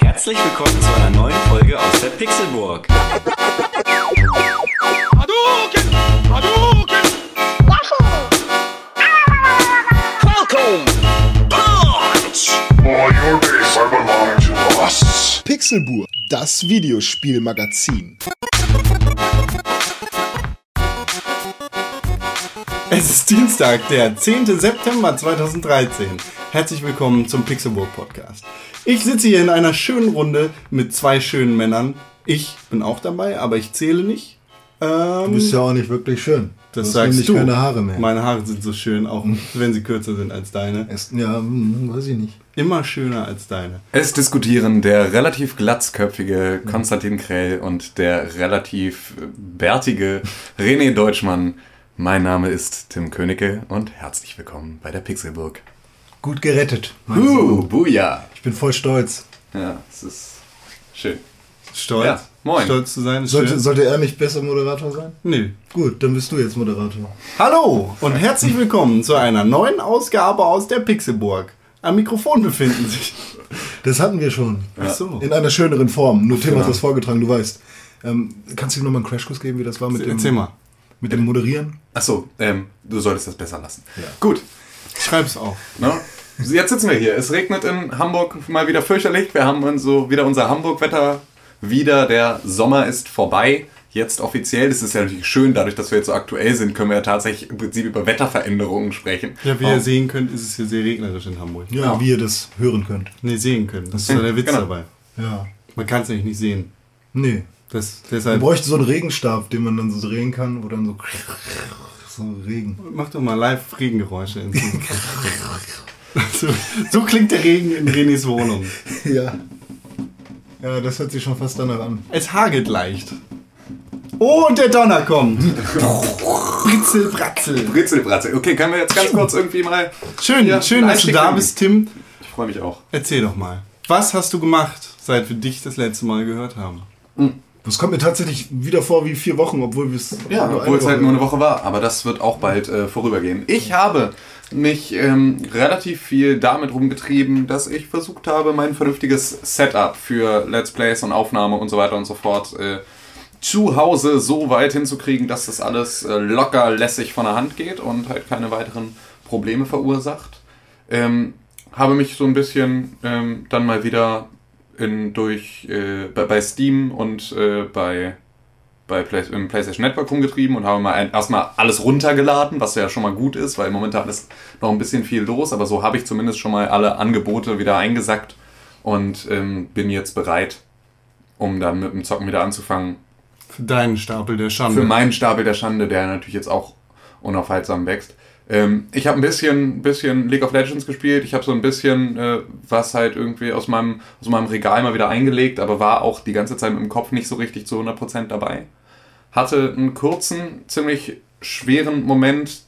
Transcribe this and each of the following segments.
Herzlich willkommen zu einer neuen Folge aus der Pixelburg. Hadouken! Hadouken! For your days are belong to us. Pixelburg, das Videospielmagazin. Es ist Dienstag, der 10. September 2013. Herzlich willkommen zum Pixelburg Podcast. Ich sitze hier in einer schönen Runde mit zwei schönen Männern. Ich bin auch dabei, aber ich zähle nicht. Ähm, Du bist ja auch nicht wirklich schön. Das hast sagst du. keine Haare mehr. Meine Haare sind so schön, auch wenn sie kürzer sind als deine. Es- ja, hm, weiß ich nicht. Immer schöner als deine. Es diskutieren der relativ glatzköpfige Konstantin Krell und der relativ bärtige René Deutschmann. Mein Name ist Tim Königke und herzlich willkommen bei der Pixelburg. Gut gerettet. Uh? Buja! Ich bin voll stolz. Ja, es ist schön. Stolz. Ja, moin. Stolz zu sein. Sollte, sollte er nicht besser Moderator sein? Nö. Gut, dann bist du jetzt Moderator. Hallo und herzlich willkommen zu einer neuen Ausgabe aus der Pixelburg. Am Mikrofon befinden sich. Das hatten wir schon. Ach so. In einer schöneren Form. Nur Tim Genau. hat das vorgetragen, du weißt. Ähm, kannst du nochmal einen Crashkurs geben, wie das war mit dem, Erzähl mal. mit dem Moderieren? Achso, ähm, du solltest das besser lassen. Gut, Schreib's auf. Ne? Jetzt sitzen wir hier. Es regnet in Hamburg mal wieder fürchterlich. Wir haben uns so wieder unser Hamburg-Wetter wieder. Der Sommer ist vorbei. Jetzt offiziell. Das ist ja natürlich schön, dadurch, dass wir jetzt so aktuell sind, können wir ja tatsächlich im Prinzip über Wetterveränderungen sprechen. Ja, wie Oh. ihr sehen könnt, ist es hier sehr regnerisch in Hamburg. Ja, wie ihr das hören könnt. Nee, sehen können. Das ist ja der Witz Genau. dabei. Ja. Man kann es nämlich nicht sehen. Nee. Das, Man deshalb, bräuchte so einen Regenstab, den man dann so drehen kann, wo dann so so Regen. mach doch mal live Regengeräusche. Mikrofon. so, so klingt der Regen in Renés Wohnung. Ja. Ja, das hört sich schon fast danach an. Es hagelt leicht. Oh, und der Donner kommt. Britzel, Bratzel. Britzelbratzel. Okay, können wir jetzt ganz kurz irgendwie mal. Schön, Ja, schön, dass du da bist, Tim. Ich freue mich auch. Erzähl doch mal. Was hast du gemacht, seit wir dich das letzte Mal gehört haben? Das kommt mir tatsächlich wieder vor wie vier Wochen, obwohl wir es. Ja, obwohl es halt nur eine Woche- Woche war. Aber das wird auch bald äh, vorübergehen. Ich habe mich ähm, relativ viel damit rumgetrieben, dass ich versucht habe, mein vernünftiges Setup für Let's Plays und Aufnahme und so weiter und so fort äh, zu Hause so weit hinzukriegen, dass das alles äh, locker lässig von der Hand geht und halt keine weiteren Probleme verursacht. Ähm, habe mich so ein bisschen ähm, dann mal wieder in, durch äh, bei, bei Steam und äh, bei bei Play im PlayStation Network rumgetrieben und habe mal ein, erstmal alles runtergeladen, was ja schon mal gut ist, weil momentan ist noch ein bisschen viel los, aber so habe ich zumindest schon mal alle Angebote wieder eingesackt und ähm, bin jetzt bereit, um dann mit dem Zocken wieder anzufangen. Für deinen Stapel der Schande. Für meinen Stapel der Schande, der natürlich jetzt auch unaufhaltsam wächst. Ähm, ich habe ein bisschen, bisschen League of Legends gespielt. Ich habe so ein bisschen äh, was halt irgendwie aus meinem, aus meinem Regal mal wieder eingelegt, aber war auch die ganze Zeit mit dem Kopf nicht so richtig zu 100% dabei. Hatte einen kurzen, ziemlich schweren Moment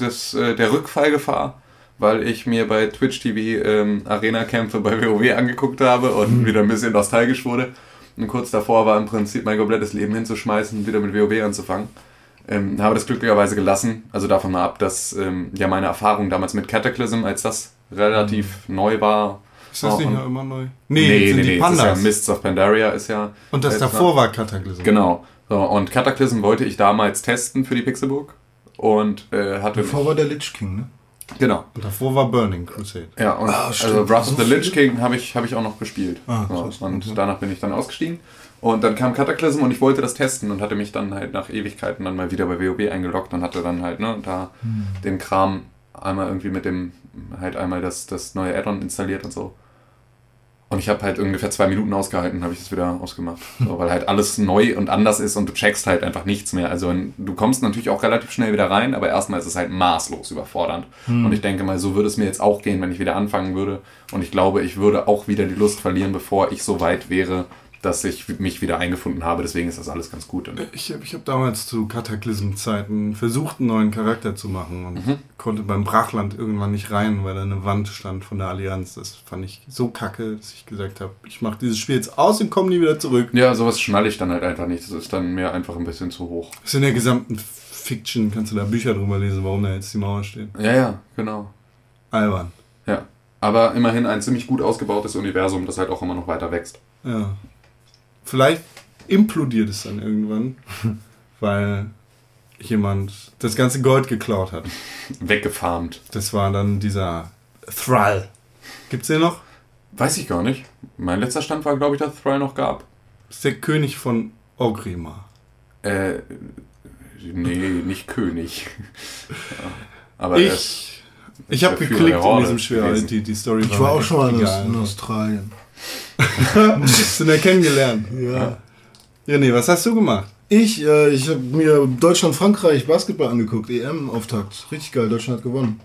des, äh, der Rückfallgefahr, weil ich mir bei Twitch TV ähm, Arena-Kämpfe bei WoW angeguckt habe und wieder ein bisschen nostalgisch wurde. Und kurz davor war im Prinzip mein komplettes Leben hinzuschmeißen und wieder mit WoW anzufangen. Ähm, habe das glücklicherweise gelassen. Also davon mal ab, dass ähm, ja meine Erfahrung damals mit Cataclysm, als das relativ neu war. ist das nicht noch immer neu? Nee, Nee, nee, sind nee, die das ist ja Pandas. Mists of Pandaria ist ja. Und das davor war Cataclysm. Genau. So, und Cataclysm wollte ich damals testen für die Pixelbook. Und äh, hatte. Davor war der Lich King, ne? Genau. Und davor war Burning Crusade. Ja, und Ah, also Wrath of the Lich? King habe ich, hab ich auch noch gespielt. Ah, so, und Okay. danach bin ich dann ausgestiegen. Und dann kam Cataclysm und ich wollte das testen und hatte mich dann halt nach Ewigkeiten dann mal wieder bei WoW eingeloggt und hatte dann halt, ne, da Hm. den Kram einmal irgendwie mit dem, halt einmal das, das neue Add-on installiert und so. Und ich habe halt ungefähr zwei Minuten ausgehalten, habe ich das wieder ausgemacht. So, weil halt alles neu und anders ist und du checkst halt einfach nichts mehr. Also du kommst natürlich auch relativ schnell wieder rein, aber erstmal ist es halt maßlos überfordernd. Und ich denke mal, so würde es mir jetzt auch gehen, wenn ich wieder anfangen würde. Und ich glaube, ich würde auch wieder die Lust verlieren, bevor ich so weit wäre, dass ich mich wieder eingefunden habe. Deswegen ist das alles ganz gut. Ich habe ich hab damals zu Kataklysm-Zeiten versucht, einen neuen Charakter zu machen und Mhm. konnte beim Brachland irgendwann nicht rein, weil da eine Wand stand von der Allianz. Das fand ich so kacke, dass ich gesagt habe, ich mache dieses Spiel jetzt aus und komme nie wieder zurück. ja, sowas schnalle ich dann halt einfach nicht. Das ist dann mir einfach ein bisschen zu hoch. Das ist in der gesamten Fiction, kannst du da Bücher drüber lesen, warum da jetzt die Mauer steht. Ja, ja, genau. Albern. Ja. Aber immerhin ein ziemlich gut ausgebautes Universum, das halt auch immer noch weiter wächst. Ja. Vielleicht implodiert es dann irgendwann, weil jemand das ganze Gold geklaut hat. Weggefarmt. Das war dann dieser Thrall. Gibt's den noch? Weiß ich gar nicht. Mein letzter Stand war, glaube ich, dass Thrall noch gab. Das ist der König von Ogrimmar. Äh, nee, nicht König. Ja. Aber er Ich, ich habe geklickt in diesem Schwer. gewesen. Die, die Story Ich war auch mir schon mal in Australien. Sind ja kennengelernt. Ja. Ja, nee, was hast du gemacht? Ich, äh, ich habe mir Deutschland-Frankreich Basketball angeguckt, EM-Auftakt. Richtig geil, Deutschland hat gewonnen.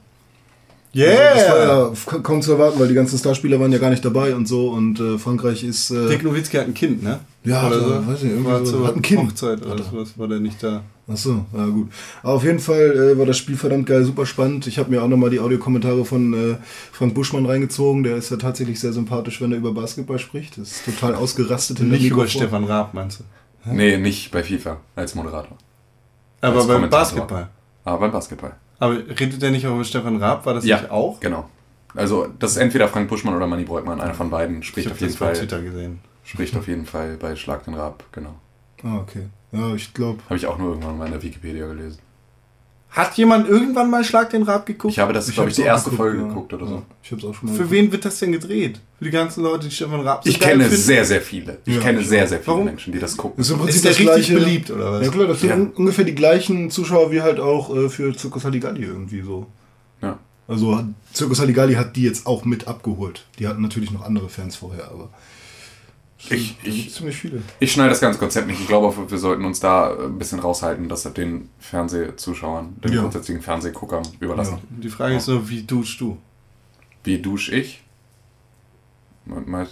Das war ja kaum zu erwarten, weil die ganzen Starspieler waren ja gar nicht dabei und so und äh, Frankreich ist. Äh, Dick Nowitzki hat ein Kind, ne? Ja, oder so, weiß nicht, irgendwie war so. zur Hat ein Kind. Hochzeit oder sowas, war der nicht da. Achso, ja gut. Aber auf jeden Fall äh, war das Spiel verdammt geil, super spannend. Ich habe mir auch nochmal die Audiokommentare von äh, Frank Buschmann reingezogen. Der ist ja tatsächlich sehr sympathisch, wenn er über Basketball spricht. Das ist total ausgerastet in der Nicht über Mikrofon. Stefan Raab, meinst du? nee, nicht bei FIFA als Moderator. Aber Als beim. Basketball. Aber beim Basketball. Aber redet der nicht auch über Stefan Raab? War das nicht auch? Genau. Also, das ist entweder Frank Buschmann oder Manny Breukmann. Einer von beiden Ich spricht habe auf jeden das bei Fall. Twitter gesehen. Spricht auf jeden Fall bei Schlag den Rab, genau. Ah, okay. Ja, ich glaube. Habe ich auch nur irgendwann mal in der Wikipedia gelesen. Hat jemand irgendwann mal Schlag den Raab geguckt? Ich habe das, glaube ich, die erste Folge geguckt oder so. Ja, ich habe es auch schon mal Für geguckt. wen wird das denn gedreht? Für die ganzen Leute, die Stefan Raab so Ich kenne finden? sehr, sehr viele. Ich Ja, kenne ich sehr, sehr viele Warum? Menschen, die das gucken. Das ist im Prinzip Ist der das richtig gleiche. beliebt, oder was? Ja klar, das sind Ja. un- ungefähr die gleichen Zuschauer wie halt auch äh, für Circus Halligalli irgendwie so. Ja. Also Circus Halligalli hat die jetzt auch mit abgeholt. Die hatten natürlich noch andere Fans vorher, aber Ich, ich, ziemlich viele. ich schneide das ganze Konzept nicht. Ich glaube, wir sollten uns da ein bisschen raushalten, dass das den Fernsehzuschauern, den Ja. grundsätzlichen Fernsehguckern überlassen. Die Frage ist nur, wie duschst du? Wie dusche ich? Mal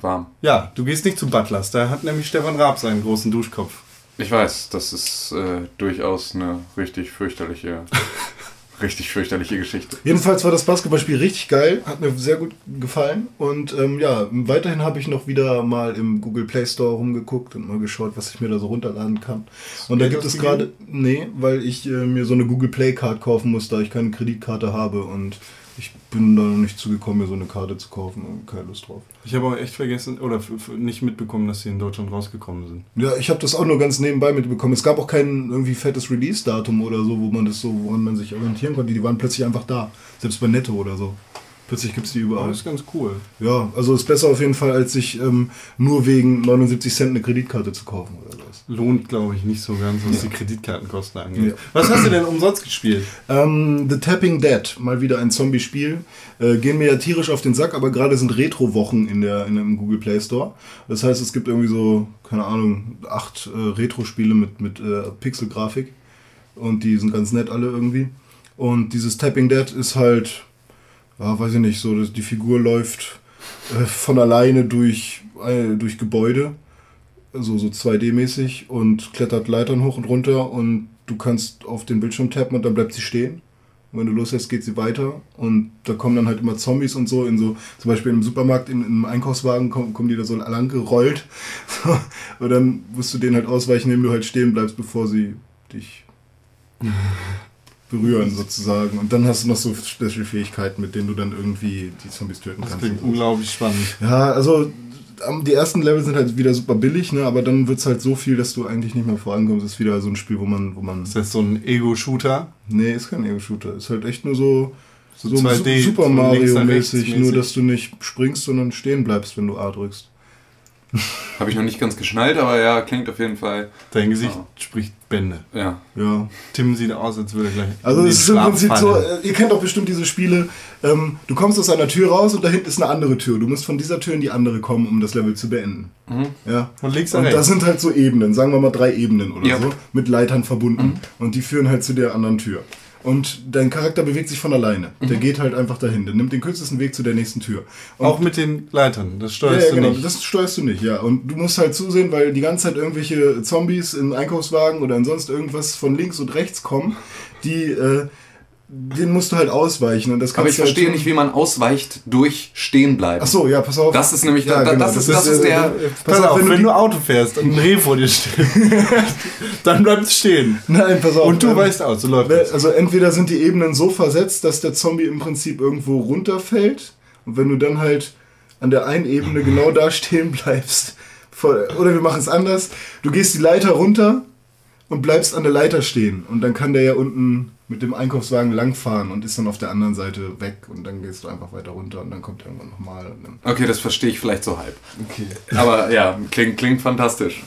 warm. Ja, du gehst nicht zu Butlers. Da hat nämlich Stefan Raab seinen großen Duschkopf. Ich weiß, das ist äh, durchaus eine richtig fürchterliche, richtig fürchterliche Geschichte. Jedenfalls war das Basketballspiel richtig geil, hat mir sehr gut gefallen. Und ähm, ja, weiterhin habe ich noch wieder mal im Google Play Store rumgeguckt und mal geschaut, was ich mir da so runterladen kann. Und da gibt es gerade, nee, weil ich äh, mir so eine Google Play Card kaufen muss, da ich keine Kreditkarte habe und ich bin da noch nicht zugekommen, mir so eine Karte zu kaufen und keine Lust drauf. Ich habe auch echt vergessen oder nicht mitbekommen, dass sie in Deutschland rausgekommen sind. Ja, ich habe das auch nur ganz nebenbei mitbekommen. Es gab auch kein irgendwie fettes Release-Datum oder so, wo man das so, woran man sich orientieren konnte. Die waren plötzlich einfach da. Selbst bei Netto oder so. Plötzlich gibt es die überall. das ist ganz cool. Ja, also ist besser auf jeden Fall, als sich ähm, nur wegen 79 Cent eine Kreditkarte zu kaufen oder was. Lohnt, glaube ich, nicht so ganz, was die Kreditkartenkosten angeht. Ja. Was hast du denn umsonst gespielt? Ähm, The Tapping Dead, mal wieder ein Zombie-Spiel. Äh, gehen mir ja tierisch auf den Sack, aber gerade sind Retro-Wochen in der in dem Google Play Store. Das heißt, es gibt irgendwie so, keine Ahnung, acht äh, Retro-Spiele mit, mit äh, Pixel-Grafik. Und die sind ganz nett alle irgendwie. Und dieses Tapping Dead ist halt, ja, weiß ich nicht, so, dass die Figur läuft äh, von alleine durch, äh, durch Gebäude. So, so 2D-mäßig und klettert Leitern hoch und runter und du kannst auf den Bildschirm tappen und dann bleibt sie stehen. Und wenn du loslässt, geht sie weiter. Und da kommen dann halt immer Zombies und so. In so zum Beispiel im Supermarkt, in, in einem Einkaufswagen kommen, kommen die da so lang gerollt. Und dann musst du denen halt ausweichen, indem du halt stehen bleibst, bevor sie dich berühren sozusagen. Und dann hast du noch so Special-Fähigkeiten, mit denen du dann irgendwie die Zombies töten Das kannst. klingt unglaublich spannend. Ja, also die ersten Level sind halt wieder super billig, ne? aber dann wird es halt so viel, dass du eigentlich nicht mehr vorankommst. ist wieder so ein Spiel, wo man, wo man. Ist das so ein Ego-Shooter? Nee, ist kein Ego-Shooter. Ist halt echt nur so, So so, 2D, Super Mario-mäßig, nur dass du nicht springst, sondern stehen bleibst, wenn du A drückst. Habe ich noch nicht ganz geschnallt, aber ja, klingt auf jeden Fall. Dein Gesicht Ja. spricht Bände. Ja. Ja. Tim sieht aus, als würde er gleich. Also es ist im Prinzip so, fallen. äh, ihr kennt doch bestimmt diese Spiele, ähm, du kommst aus einer Tür raus und da hinten ist eine andere Tür. Du musst von dieser Tür in die andere kommen, um das Level zu beenden. Ja. Von links Und das sind halt so Ebenen, sagen wir mal drei Ebenen oder Ja. so, mit Leitern verbunden. Und die führen halt zu der anderen Tür. Und dein Charakter bewegt sich von alleine. Mhm. Der geht halt einfach dahin. Der nimmt den kürzesten Weg zu der nächsten Tür. Und Auch mit den Leitern, das ja, steuerst ja, du genau. nicht. Das steuerst du nicht, ja. Und du musst halt zusehen, weil die ganze Zeit irgendwelche Zombies in Einkaufswagen oder in sonst irgendwas von links und rechts kommen, die, äh, denen musst du halt ausweichen. Und das Aber ich halt verstehe schon- nicht, wie man ausweicht durch stehen bleiben. Ach so, ja, pass auf. Das ist nämlich- ja, da- genau, das ist- das ist äh, der- äh, Pass, auf, wenn, die- du Auto fährst und ein Reh vor dir steht, dann bleibt es stehen. Nein, pass auf. Und du ähm, weißt aus, so läuft das. Also entweder sind die Ebenen so versetzt, dass der Zombie im Prinzip irgendwo runterfällt und wenn du dann halt an der einen Ebene genau da stehen bleibst, oder wir machen es anders, du gehst die Leiter runter und bleibst an der Leiter stehen und dann kann der ja unten mit dem Einkaufswagen langfahren und ist dann auf der anderen Seite weg und dann gehst du einfach weiter runter und dann kommt er irgendwann nochmal. Okay, das verstehe ich vielleicht so halb. Okay. Aber ja, klingt, klingt fantastisch.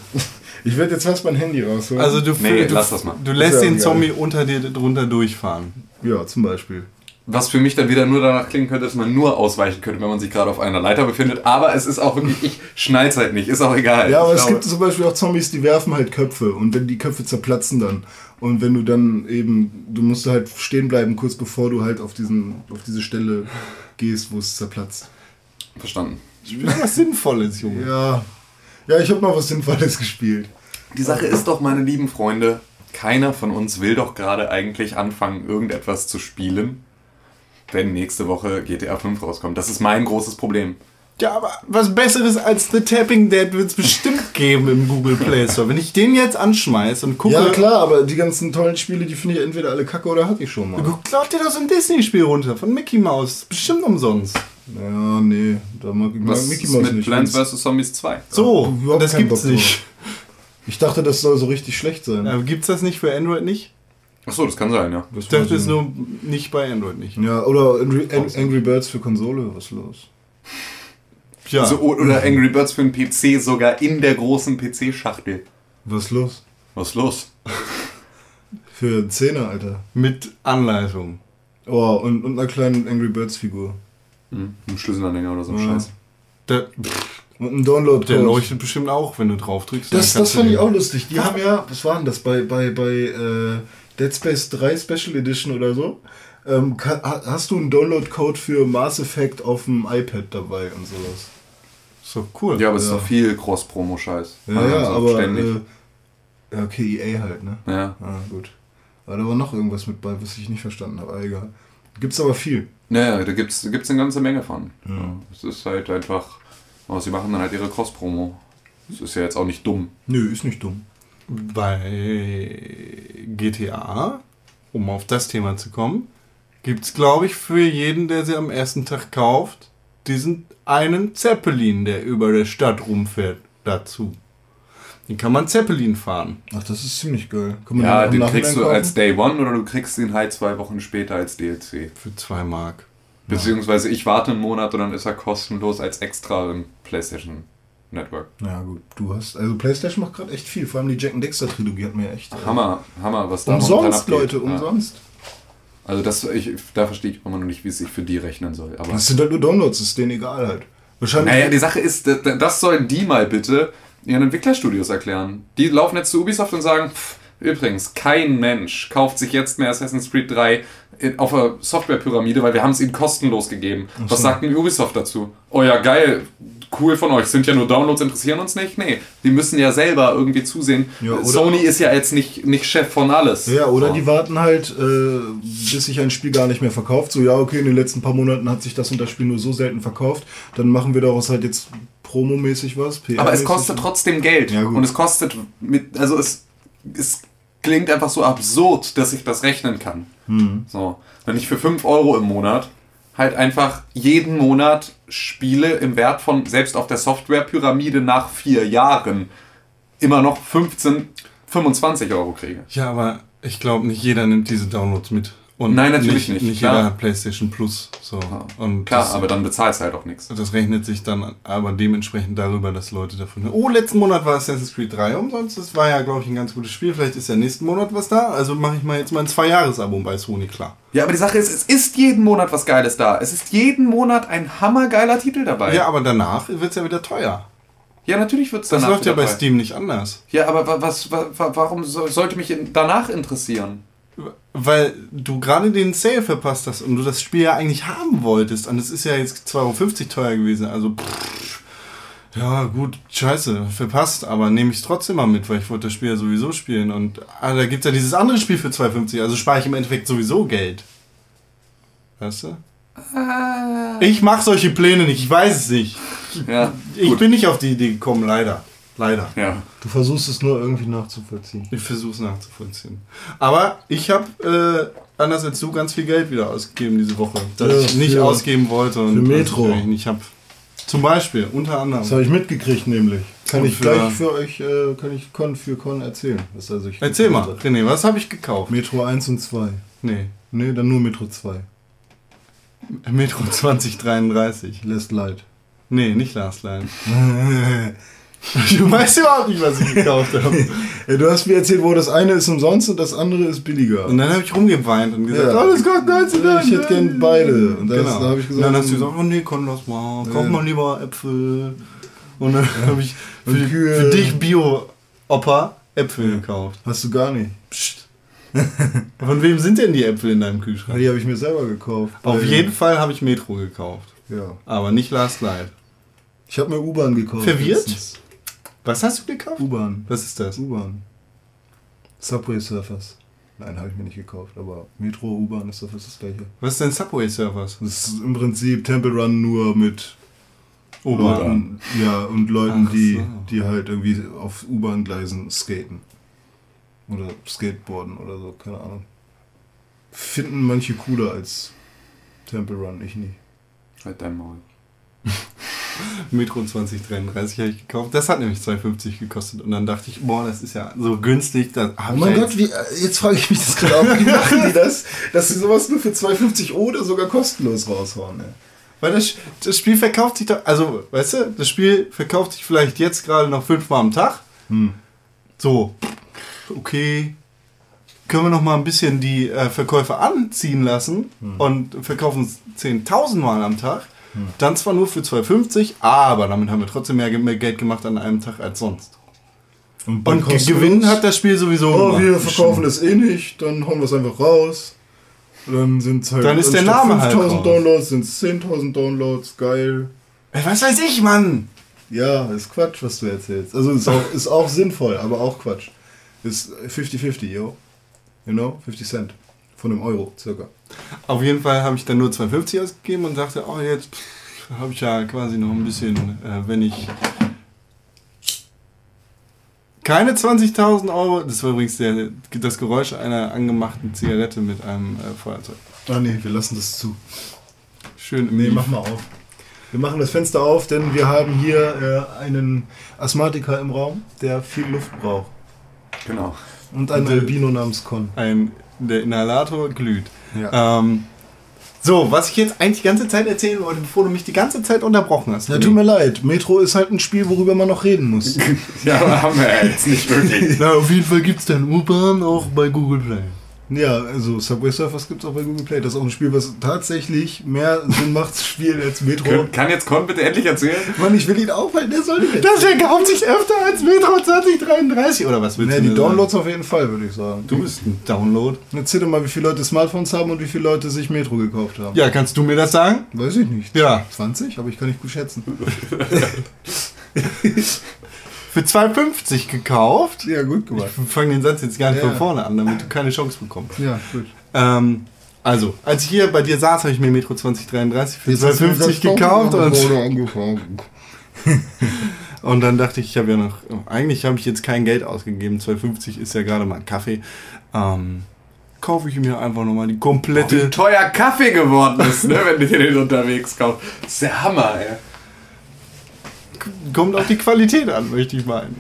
Ich werde jetzt fast mein Handy rausholen. Also du, Nee, du, lass das mal. du lässt ja den. Zombie unter dir drunter durchfahren. ja, zum Beispiel. Was für mich dann wieder nur danach klingen könnte, dass man nur ausweichen könnte, wenn man sich gerade auf einer Leiter befindet. Aber es ist auch wirklich, ich schnall's halt nicht, ist auch egal. Ja, aber Ich es glaube- gibt zum Beispiel auch Zombies, die werfen halt Köpfe und wenn die Köpfe zerplatzen dann. Und wenn du dann eben, du musst halt stehen bleiben, kurz bevor du halt auf, diesen, auf diese Stelle gehst, wo es zerplatzt. Verstanden. Spiel was Sinnvolles, Junge. Ja, ja ich habe mal was Sinnvolles gespielt. Die Sache ist doch, meine lieben Freunde, keiner von uns will doch gerade eigentlich anfangen, irgendetwas zu spielen, wenn nächste Woche GTA 5 rauskommt. Das ist mein großes Problem. Ja, aber was Besseres als The Tapping Dead wird es bestimmt geben im Google Play Store. Wenn ich den jetzt anschmeiß und gucke, Ja, klar, aber die ganzen tollen Spiele, die finde ich entweder alle kacke oder hatte ich schon mal. lad dir doch so ein Disney-Spiel runter von Mickey Mouse. Bestimmt umsonst. Ja, nee, da mag ich Was Mickey ist Mouse mit nicht. Plants vs. Zombies 2? So, überhaupt das gibt's Bock nicht. Ich dachte, das soll so richtig schlecht sein. Ja, gibt's das nicht für Android nicht? Achso, das kann sein, ja. Das Ich dachte es nur nicht bei Android nicht. Ja, oder Angry, Angry Birds für Konsole, was ist los? Ja, Also, oder Angry Birds für einen PC sogar in der großen PC-Schachtel. Was ist los? Was ist los? Für einen Zehner, Alter. mit Anleitung. Oh, und, und einer kleinen Angry Birds Figur. Hm, ein Schlüsselanhänger oder so ein Ja. Scheiß. Der, Und ein Download der leuchtet bestimmt auch, wenn du drauf drückst. Das, das fand ich den- auch lustig. Die haben ja, was war denn das, bei, bei, bei äh, Dead Space 3 Special Edition oder so, ähm, ka- ha- hast du einen Download-Code für Mass Effect auf dem iPad dabei und sowas. So cool. Ja, aber es ist Ja. doch viel Cross-Promo-Scheiß. Ja, Also ja, so aber Ständig. äh, ja, okay, EA halt, ne? ja. Ah, gut. Aber da war noch irgendwas mit bei, was ich nicht verstanden habe, aber egal. Gibt's aber viel. Naja, da gibt es gibt's eine ganze Menge von. Ja. Es ist halt einfach, oh, sie machen dann halt ihre Cross-Promo. Das ist ja jetzt auch nicht dumm. Nö, ist nicht dumm. Bei GTA, um auf das Thema zu kommen, gibt es, glaube ich, für jeden, der sie am ersten Tag kauft, diesen einen Zeppelin, der über der Stadt rumfährt, dazu. Den kann man Zeppelin fahren. Ach, das ist ziemlich geil. Kann man Ja, den kriegst du kaufen? als Day One oder du kriegst den halt zwei Wochen später als DLC. Für zwei Mark. Beziehungsweise ich warte einen Monat und dann ist er kostenlos als extra im PlayStation Network. Ja, gut. Du hast, also PlayStation macht gerade echt viel. Vor allem die Jack and Dexter Trilogie hat mir echt. äh, Hammer, Hammer, was da Umsonst. Leute, Ja. umsonst. Also das, ich, da verstehe ich immer noch nicht, wie es sich für die rechnen soll. Aber Das sind halt nur Downloads, ist denen egal halt. Wahrscheinlich. Naja, die Sache ist, das sollen die mal bitte ihren Entwicklerstudios erklären. Die laufen jetzt zu Ubisoft und sagen, pff, übrigens, kein Mensch kauft sich jetzt mehr Assassin's Creed 3 in, auf einer Softwarepyramide, weil wir haben es ihnen kostenlos gegeben. Was sagt denn Ubisoft dazu? Oh ja, geil, cool von euch, sind ja nur Downloads, interessieren uns nicht? Nee, die müssen ja selber irgendwie zusehen. Ja, Sony ist ja jetzt nicht, nicht Chef von alles. ja, oder So. die warten halt, äh, bis sich ein Spiel gar nicht mehr verkauft. So, ja, okay, in den letzten paar Monaten hat sich das und das Spiel nur so selten verkauft. Dann machen wir daraus halt jetzt promomäßig was. PR Aber es kostet trotzdem Geld. Ja, gut. und es kostet mit, also es, es klingt einfach so absurd, dass ich das rechnen kann. Hm. So, wenn ich für 5 Euro im Monat halt einfach jeden Monat Spiele im Wert von, selbst auf der Softwarepyramide nach vier Jahren, immer noch 15, 25 Euro kriege. Ja, aber ich glaube, nicht jeder nimmt diese Downloads mit. Und Nein, natürlich nicht, Nicht klar. jeder hat PlayStation Plus. So. Und Klar, das, aber dann bezahlst du halt auch nichts. das rechnet sich dann aber dementsprechend darüber, dass Leute davon. Oh, letzten Monat war Assassin's Creed 3 umsonst. Das war ja, glaube ich, ein ganz gutes Spiel. Vielleicht ist ja nächsten Monat was da. Also mache ich mal jetzt mal ein Zwei-Jahres-Abo bei Sony, klar. Ja, aber die Sache ist, es ist jeden Monat was Geiles da. Es ist jeden Monat ein hammergeiler Titel dabei. Ja, aber danach wird es ja wieder teuer. ja natürlich wird es Das danach läuft ja bei. Steam nicht anders. Ja, aber wa- was, wa- wa- warum so- sollte mich danach interessieren? Weil du gerade den Sale verpasst hast und du das Spiel ja eigentlich haben wolltest. Und es ist ja jetzt 2,50 Euro teuer gewesen. Also, pff, ja, gut, scheiße, verpasst. Aber nehme ich es trotzdem mal mit, weil ich wollte das Spiel ja sowieso spielen. Und ah, da gibt es ja dieses andere Spiel für 2,50. Also spare ich im Endeffekt sowieso Geld. Weißt du? Ich mache solche Pläne nicht, ich weiß es nicht. Ja, Ich gut. bin nicht auf die Idee gekommen, leider. Leider. Ja. Du versuchst es nur irgendwie nachzuvollziehen. Ich versuche es nachzuvollziehen. Aber ich habe, äh, anders als du, ganz viel Geld wieder ausgegeben diese Woche. Das Ja, ich nicht für- ausgeben wollte. Und für Metro. Ich habe. Zum Beispiel, unter Das anderem. habe ich mitgekriegt nämlich. Kann Und ich für- gleich für euch, äh, kann ich Con für Con erzählen. Was also ich Erzähl mal, habe. René, was habe ich gekauft? Metro 1 und 2. Nee, Nee, dann nur Metro 2. Metro 2033. Last Light. Nee, nicht Last Line. Du weißt überhaupt nicht, was ich gekauft habe. Ja, du hast mir erzählt, wo das eine ist umsonst und das andere ist billiger. Und dann habe ich rumgeweint und gesagt, Ja. oh, das kostet 19 Ich hätte gern beide. Und das, Genau. da habe ich und gesagt, dann hast du gesagt, oh nee, komm, lass mal, kauf Ja. mal lieber Äpfel. Und dann habe ich für, Und für dich Bio-Opa Äpfel gekauft. hast du gar nicht. Psst. Von wem sind denn die Äpfel in deinem Ja, Kühlschrank? Die habe ich mir selber gekauft. Auf jeden Fall habe ich Metro gekauft. Ja. Aber nicht Last Light. Ich habe mir U-Bahn gekauft. Verwirrt? letztens. Was hast du gekauft? U-Bahn. Was ist das? U-Bahn. Subway Surfers. Nein, habe ich mir nicht gekauft, aber Metro, U-Bahn ist doch fast das gleiche. Was ist denn Subway Surfers? Das ist im Prinzip Temple Run nur mit U-Bahn. Ja, und Leuten, Ach die, so. die halt irgendwie auf U-Bahn-Gleisen skaten. Oder Skateboarden oder so, keine Ahnung. Finden manche cooler als Temple Run, ich nie. Halt dein Maul. Metro 2033 habe ich gekauft. Das hat nämlich 2,50 gekostet. Und dann dachte ich, boah, das ist ja so günstig. Oh mein Gott, wie, äh, jetzt frage ich mich das gerade auch, wie machen die das, dass sie sowas nur für 2,50 oder sogar kostenlos raushauen? Ey? Weil das, das Spiel verkauft sich doch, also, weißt du, das Spiel verkauft sich vielleicht jetzt gerade noch fünfmal am Tag. Hm. So, okay, können wir noch mal ein bisschen die äh, Verkäufer anziehen lassen und verkaufen es 10.000 Mal am Tag. Dann zwar nur für 2,50, aber damit haben wir trotzdem mehr, mehr Geld gemacht an einem Tag als sonst. Und kostenlos? gewinnen hat das Spiel sowieso Oh, gemacht. wir verkaufen es eh nicht, dann hauen wir es einfach raus. Dann sind es halt. Dann ist der Name halt 5000 raus. Downloads sind es 10.000 Downloads, geil. Ey, was weiß ich, Mann! Ja, ist Quatsch, was du erzählst. Also ist auch, ist auch sinnvoll, aber auch Quatsch. Ist 50-50, yo. You know? 50 Cent. Von einem Euro, circa. Auf jeden Fall habe ich dann nur 2,50 ausgegeben und dachte, oh, jetzt habe ich ja quasi noch ein bisschen, äh, wenn ich keine 20.000 Euro, das war übrigens der, das Geräusch einer angemachten Zigarette mit einem äh, Feuerzeug. Ah nee, wir lassen das zu. Schön im Nee, Mief. mach mal auf. Wir machen das Fenster auf, denn wir haben hier äh, einen Asthmatiker im Raum, der viel Luft braucht. Genau. Und einen Und, Albino namens Con. Ein, der Inhalator glüht. Ja. Ähm, so, was ich jetzt eigentlich die ganze Zeit erzählen wollte, bevor du mich die ganze Zeit unterbrochen hast. Ja, tut mir leid. Metro ist halt ein Spiel, worüber man noch reden muss. Ja, aber haben wir ja jetzt nicht wirklich. Na, auf jeden Fall gibt es dann U-Bahn auch bei Google Play. Ja, also Subway Surfers gibt es auch bei Google Play. Das ist auch ein Spiel, was tatsächlich mehr Sinn macht zu spielen als Metro. Kann jetzt Con bitte endlich erzählen? Mann, ich will ihn aufhalten, der soll nicht. Das verkauft sich öfter als Metro 2033. Oder was willst Nee, du die mir sagen? Downloads auf jeden Fall, würde ich sagen. Du bist ein Download. Erzähl doch mal, wie viele Leute Smartphones haben und wie viele Leute sich Metro gekauft haben. Ja, kannst du mir das sagen? Weiß ich nicht. Ja. 20? Aber ich kann nicht gut schätzen. Für 2,50 gekauft. Ja, gut Ich gemacht. fange den Satz jetzt gar nicht Ja. von vorne an, damit du keine Chance bekommst. Ja, gut. Ähm, also, als ich hier bei dir saß, habe ich mir Metro 2033 für Jetzt hast du 2,50 das gekauft und, angefangen. und dann dachte ich, ich habe ja noch, eigentlich habe ich jetzt kein Geld ausgegeben. 2,50 ist ja gerade mal ein Kaffee. Ähm, kaufe ich mir einfach nochmal die Wie komplette. teuer Kaffee geworden ist, ne, wenn du dir den unterwegs kaufst. Das ist der Hammer, ey. Kommt auf die Qualität an, möchte ich meinen.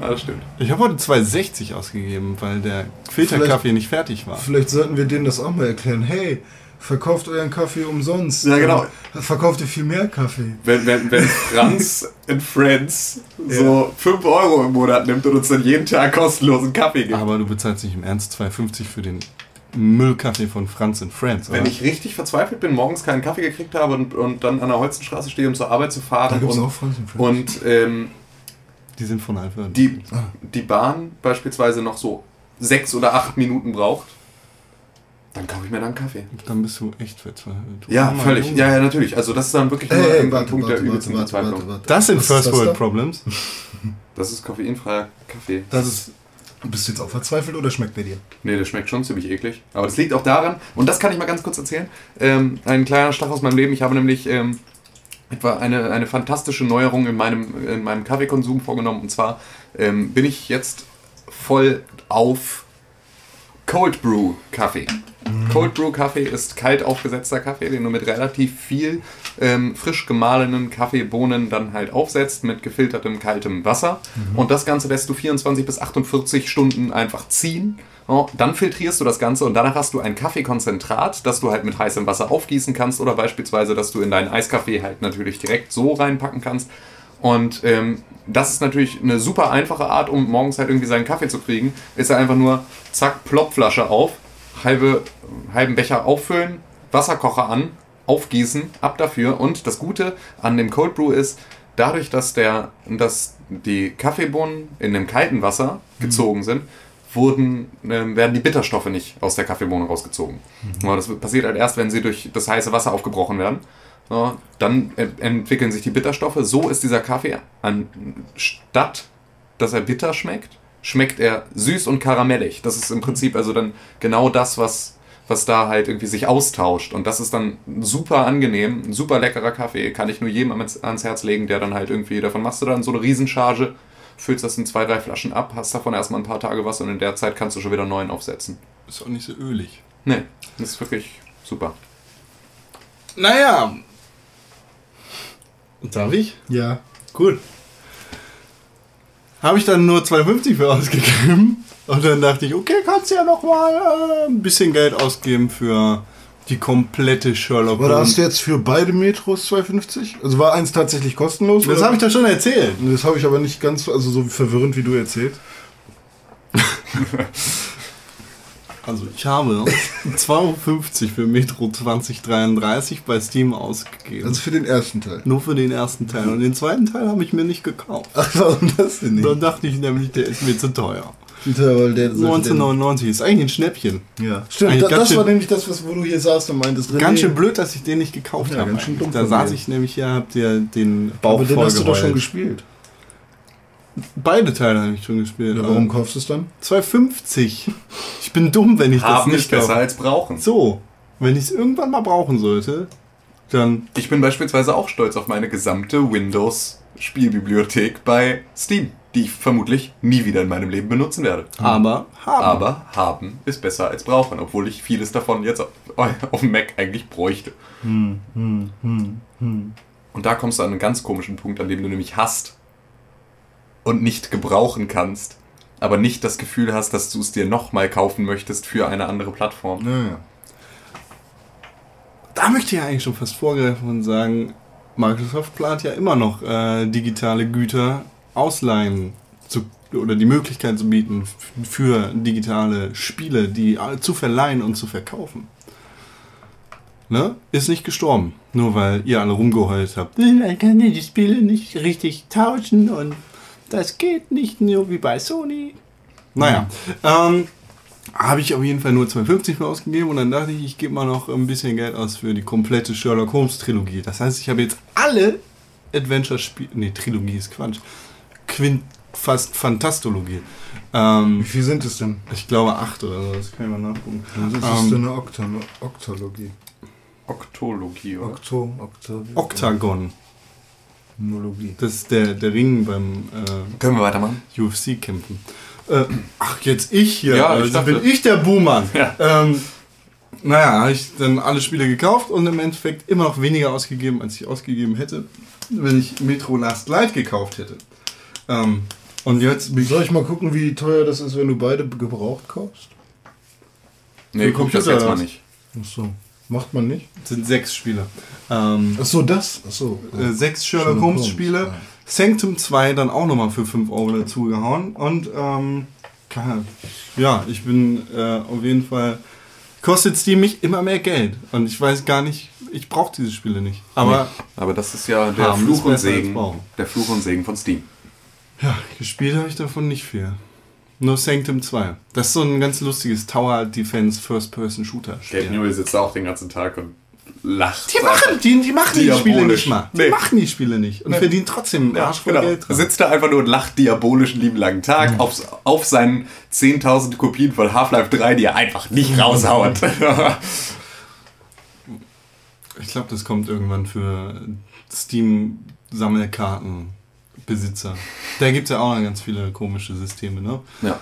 Ja, das stimmt. Ich habe heute 2,60 ausgegeben, weil der Filterkaffee nicht fertig war. Vielleicht sollten wir denen das auch mal erklären. Hey, verkauft euren Kaffee umsonst. Ja, genau. Dann Verkauft ihr viel mehr Kaffee. Wenn, wenn, wenn Franz in Friends so 5 Euro im Monat nimmt und uns dann jeden Tag kostenlosen Kaffee gibt. Aber du bezahlst nicht im Ernst 2,50 für den Müllkaffee von Franz and Friends, oder? Wenn ich richtig verzweifelt bin, morgens keinen Kaffee gekriegt habe und, und dann an der Holzenstraße stehe, um zur Arbeit zu Da fahren es und, auch Franz und Friends. und ähm, die sind von Alpha. die, die Bahn beispielsweise noch so sechs oder acht Minuten braucht, Dann kaufe ich mir dann einen Kaffee. Dann bist du echt verzweifelt. Ja, Oh völlig. Junge. Ja, ja, natürlich. Also das ist dann wirklich nur Ey, ein warte, Punkt der warte, übelsten warte, warte, Verzweiflung. Das sind Was First World da? Problems. Das ist koffeinfreier Kaffee. Das ist Bist du jetzt auch verzweifelt oder schmeckt der dir? Nee, das schmeckt schon ziemlich eklig. Aber das liegt auch daran, und das kann ich mal ganz kurz erzählen, ähm, ein kleiner Stach aus meinem Leben. Ich habe nämlich ähm, etwa eine, eine fantastische Neuerung in meinem, in meinem Kaffeekonsum vorgenommen. Und zwar ähm, bin ich jetzt voll auf Cold Brew Kaffee. Cold Brew Kaffee ist kalt aufgesetzter Kaffee, den du mit relativ viel ähm, frisch gemahlenen Kaffeebohnen dann halt aufsetzt mit gefiltertem kaltem Wasser. Und das Ganze lässt du 24 bis 48 Stunden einfach ziehen. Ja, dann filtrierst du das Ganze und danach hast du ein Kaffeekonzentrat, das du halt mit heißem Wasser aufgießen kannst oder beispielsweise, dass du in deinen Eiskaffee halt natürlich direkt so reinpacken kannst. Und ähm, das ist natürlich eine super einfache Art, um morgens halt irgendwie seinen Kaffee zu kriegen. Ist ja einfach nur, zack, Plopflasche auf, halbe, halben Becher auffüllen, Wasserkocher an, aufgießen, ab dafür. Und das Gute an dem Cold Brew ist, dadurch, dass, der, dass die Kaffeebohnen in dem kalten Wasser gezogen sind, wurden, ähm, werden die Bitterstoffe nicht aus der Kaffeebohne rausgezogen. Ja, das passiert halt erst, wenn sie durch das heiße Wasser aufgebrochen werden. Ja, dann entwickeln sich die Bitterstoffe. So ist dieser Kaffee anstatt, dass er bitter schmeckt, schmeckt er süß und karamellig. Das ist im Prinzip also dann genau das, was, was da halt irgendwie sich austauscht. Und das ist dann super angenehm, ein super leckerer Kaffee. Kann ich nur jedem ans, ans Herz legen, der dann halt irgendwie, davon machst du dann so eine Riesencharge, füllst das in zwei, drei Flaschen ab, hast davon erstmal ein paar Tage was und in der Zeit kannst du schon wieder einen neuen aufsetzen. ist auch nicht so ölig. Nee, das ist wirklich super. Naja. Darf ich? Ja. Cool. Habe ich dann nur 2,50 für ausgegeben. Und dann dachte ich, okay, kannst ja noch mal äh, ein bisschen Geld ausgeben für die komplette Sherlock Holmes. hast du jetzt für beide Metros 2,50? Also war eins tatsächlich kostenlos? Das habe ich doch schon erzählt. Das habe ich aber nicht ganz, also so verwirrend wie du erzählt. Also ich habe 2,50 Euro für Metro 2033 bei Steam ausgegeben. Also für den ersten Teil. nur für den ersten Teil. Und den zweiten Teil habe ich mir nicht gekauft. Ach, warum das denn nicht? Dann dachte ich nämlich, der ist mir zu teuer. Weil der, 1999 ist eigentlich ein Schnäppchen. Ja. Stimmt, da, das schön- war nämlich das, was, wo du hier saßt und meintest. René, Ganz schön blöd, dass ich den nicht gekauft Ja, habe. ganz schön dumm da saß ich nämlich hier, habt ihr den Bauch Aber den hast du doch schon gespielt. Beide Teile habe ich schon gespielt. Ja, warum kaufst du es dann? 2,50. Ich bin dumm, wenn ich Haben das nicht besser kaufe. als brauchen. So, wenn ich es irgendwann mal brauchen sollte, dann Ich bin beispielsweise auch stolz auf meine gesamte Windows-Spielbibliothek bei Steam, die ich vermutlich nie wieder in meinem Leben benutzen werde. aber haben. Aber haben ist besser als brauchen, obwohl ich vieles davon jetzt auf, auf dem Mac eigentlich bräuchte. Und da kommst du an einen ganz komischen Punkt, an dem du nämlich hast und nicht gebrauchen kannst, aber nicht das Gefühl hast, dass du es dir nochmal kaufen möchtest für eine andere Plattform. Naja. Da möchte ich eigentlich schon fast vorgreifen und sagen, Microsoft plant ja immer noch äh, digitale Güter ausleihen zu, oder die Möglichkeit zu bieten für digitale Spiele, die zu verleihen und zu verkaufen. Ne? Ist nicht gestorben, nur weil ihr alle rumgeheult habt. Man kann die Spiele nicht richtig tauschen und das geht nicht nur wie bei Sony. Naja, ähm, habe ich auf jeden Fall nur 2,50 für ausgegeben und dann dachte ich, ich gebe mal noch ein bisschen Geld aus für die komplette Sherlock Holmes Trilogie. Das heißt, ich habe jetzt alle Adventure-Spiele, nee, Trilogie ist Quatsch, Quint, fast Fantastologie. Wie Ähm, viel sind es denn? ich glaube acht oder so, das kann ich mal nachgucken. Das ist Ähm, eine Oktan Oktologie. Oktologie, oder? Okto, Oktavi- Oktanologie. das ist der, der Ring beim Können wir weitermachen? äh, UFC-Kämpfen. Äh, ach, jetzt ich hier. Ja, ich also dachte- bin ich der Buhmann. Ja. Ähm, naja, habe ich dann alle Spiele gekauft und im Endeffekt immer noch weniger ausgegeben, als ich ausgegeben hätte, wenn ich Metro Last Light gekauft hätte. Ähm, und jetzt ich Soll ich mal gucken, wie teuer das ist, wenn du beide gebraucht kaufst? Nee, guck das Computer jetzt mal das. nicht. Achso. Macht man nicht? sind sechs Spiele. Ähm, Achso, das? Achso. äh, sechs Sherlock, Sherlock Holmes Spiele. ja. Sanctum 2 dann auch nochmal für 5 Euro dazu gehauen. Und ähm, ja, ich bin äh, auf jeden Fall. Kostet Steam mich immer mehr Geld. Und ich weiß gar nicht, ich brauche diese Spiele nicht. Aber Aber das ist ja der Fluch und Segen. Der Fluch und Segen von Steam. ja, gespielt habe ich davon nicht viel. No Sanctum 2. Das ist so ein ganz lustiges Tower Defense First-Person-Shooter. Gabe Newell sitzt da auch den ganzen Tag und lacht. Die machen, die, die machen die Spiele nicht mal. Die Nee. machen die Spiele nicht. Und verdienen trotzdem Ja, Arsch voll genau. Geld dran. Sitzt da einfach nur und lacht diabolisch einen lieben langen Tag auf, auf seinen 10.000 Kopien von Half-Life 3, die er einfach nicht raushaut. Ich glaube, das kommt irgendwann für Steam-Sammelkartenbesitzer. Da gibt es ja auch noch ganz viele komische Systeme, ne? ja.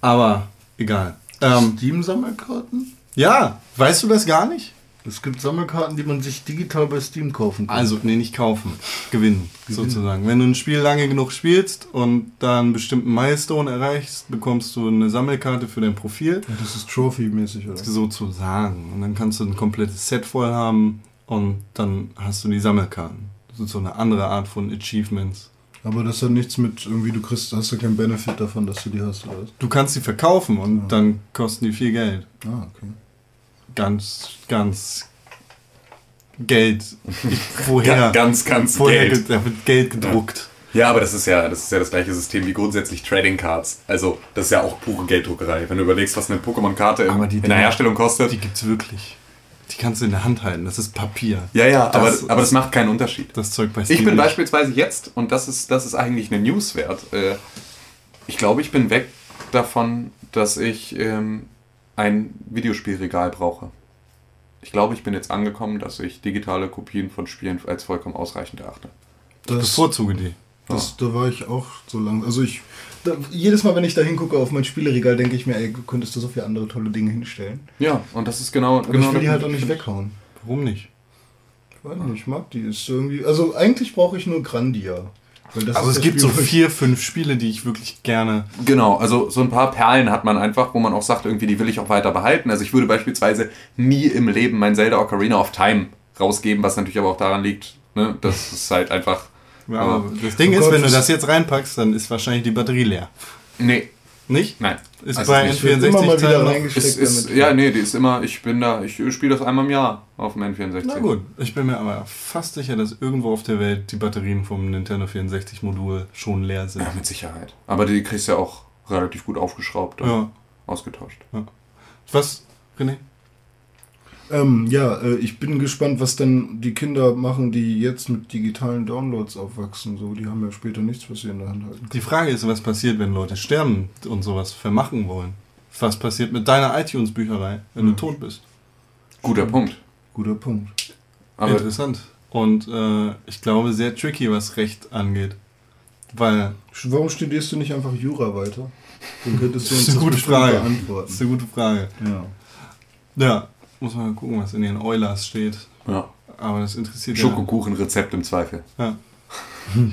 Aber egal. Ähm, Steam-Sammelkarten? ja, weißt du das gar nicht? Es gibt Sammelkarten, die man sich digital bei Steam kaufen kann. Also, nee, nicht kaufen. Gewinnen, sozusagen. Wenn du ein Spiel lange genug spielst und da einen bestimmten Milestone erreichst, bekommst du eine Sammelkarte für dein Profil. das ist Trophy-mäßig, oder? Sozusagen. Und dann kannst du ein komplettes Set voll haben und dann hast du die Sammelkarten. Das ist so eine andere Art von Achievements. Aber das hat nichts mit irgendwie, du kriegst, hast du keinen Benefit davon, dass du die hast, oder was? Du kannst die verkaufen und dann kosten die viel Geld. Ah, okay. Ganz, ganz Geld. Woher? Ganz, ganz woher Geld. ge- Da wird Geld gedruckt. Ja, aber das ist ja, das ist ja das gleiche System wie grundsätzlich Trading Cards. Also, das ist ja auch pure Gelddruckerei. Wenn du überlegst, was eine Pokémon-Karte in, in der Herstellung kostet. Die gibt's wirklich. Die kannst du in der Hand halten. Das ist Papier. ja, ja, aber, Das- aber das macht keinen Unterschied. Das Zeug bei Ich Steam bin nicht. beispielsweise jetzt, und das ist, das ist eigentlich eine News wert, äh, ich glaube, ich bin weg davon, dass ich ähm, ein Videospielregal brauche. Ich glaube, ich bin jetzt angekommen, dass ich digitale Kopien von Spielen als vollkommen ausreichend erachte. Das, Bevorzuge die. Das, da war ich auch so lang. Also ich, da, jedes Mal, wenn ich da hingucke auf mein Spieleregal, denke ich mir, ey, du könntest da so viele andere tolle Dinge hinstellen. Ja, und das ist genau. Aber genau ich will die halt auch nicht weghauen. Warum nicht? Ich weiß nicht, ich mag die. Ist irgendwie, also eigentlich brauche ich nur Grandia. Weil das Also ist es gibt Spiel, so vier, fünf Spiele, die ich wirklich gerne. Genau, also so ein paar Perlen hat man einfach, wo man auch sagt, irgendwie, die will ich auch weiter behalten. Also ich würde beispielsweise nie im Leben mein Zelda Ocarina of Time rausgeben, was natürlich aber auch daran liegt, ne, das ist halt einfach. Ja, aber das Ding Oh ist, Gott, wenn du das- jetzt reinpackst, dann ist wahrscheinlich die Batterie leer. Nee, Nicht? nein. Ist Also bei nicht. wird immer mal wieder N64 noch- reingesteckt. Ist, ist, ja, nee, die ist immer, ich bin da, ich spiele das einmal im Jahr auf dem N64. Na gut, ich bin mir aber fast sicher, dass irgendwo auf der Welt die Batterien vom Nintendo 64 Modul schon leer sind. Ja, mit Sicherheit. Aber die kriegst du ja auch relativ gut aufgeschraubt und Ja. ausgetauscht. Was, René? Ähm, ja, äh, ich bin gespannt, was dann die Kinder machen, die jetzt mit digitalen Downloads aufwachsen. So, die haben ja später nichts, was sie in der Hand halten. Die Frage ist, was passiert, wenn Leute sterben und sowas vermachen wollen? Was passiert mit deiner iTunes-Bücherei, wenn du tot bist? Guter Punkt. Guter Punkt. Aber Interessant. Und äh, ich glaube, sehr tricky, was Recht angeht. Weil, Warum studierst du nicht einfach Jura weiter? Dann könntest du Das uns ist eine gute Frage. beantworten. das ist eine gute Frage. Ja. Ja, muss man mal gucken, was in den Eulers steht. ja. Aber das interessiert Schokokuchenrezept im Zweifel. ja.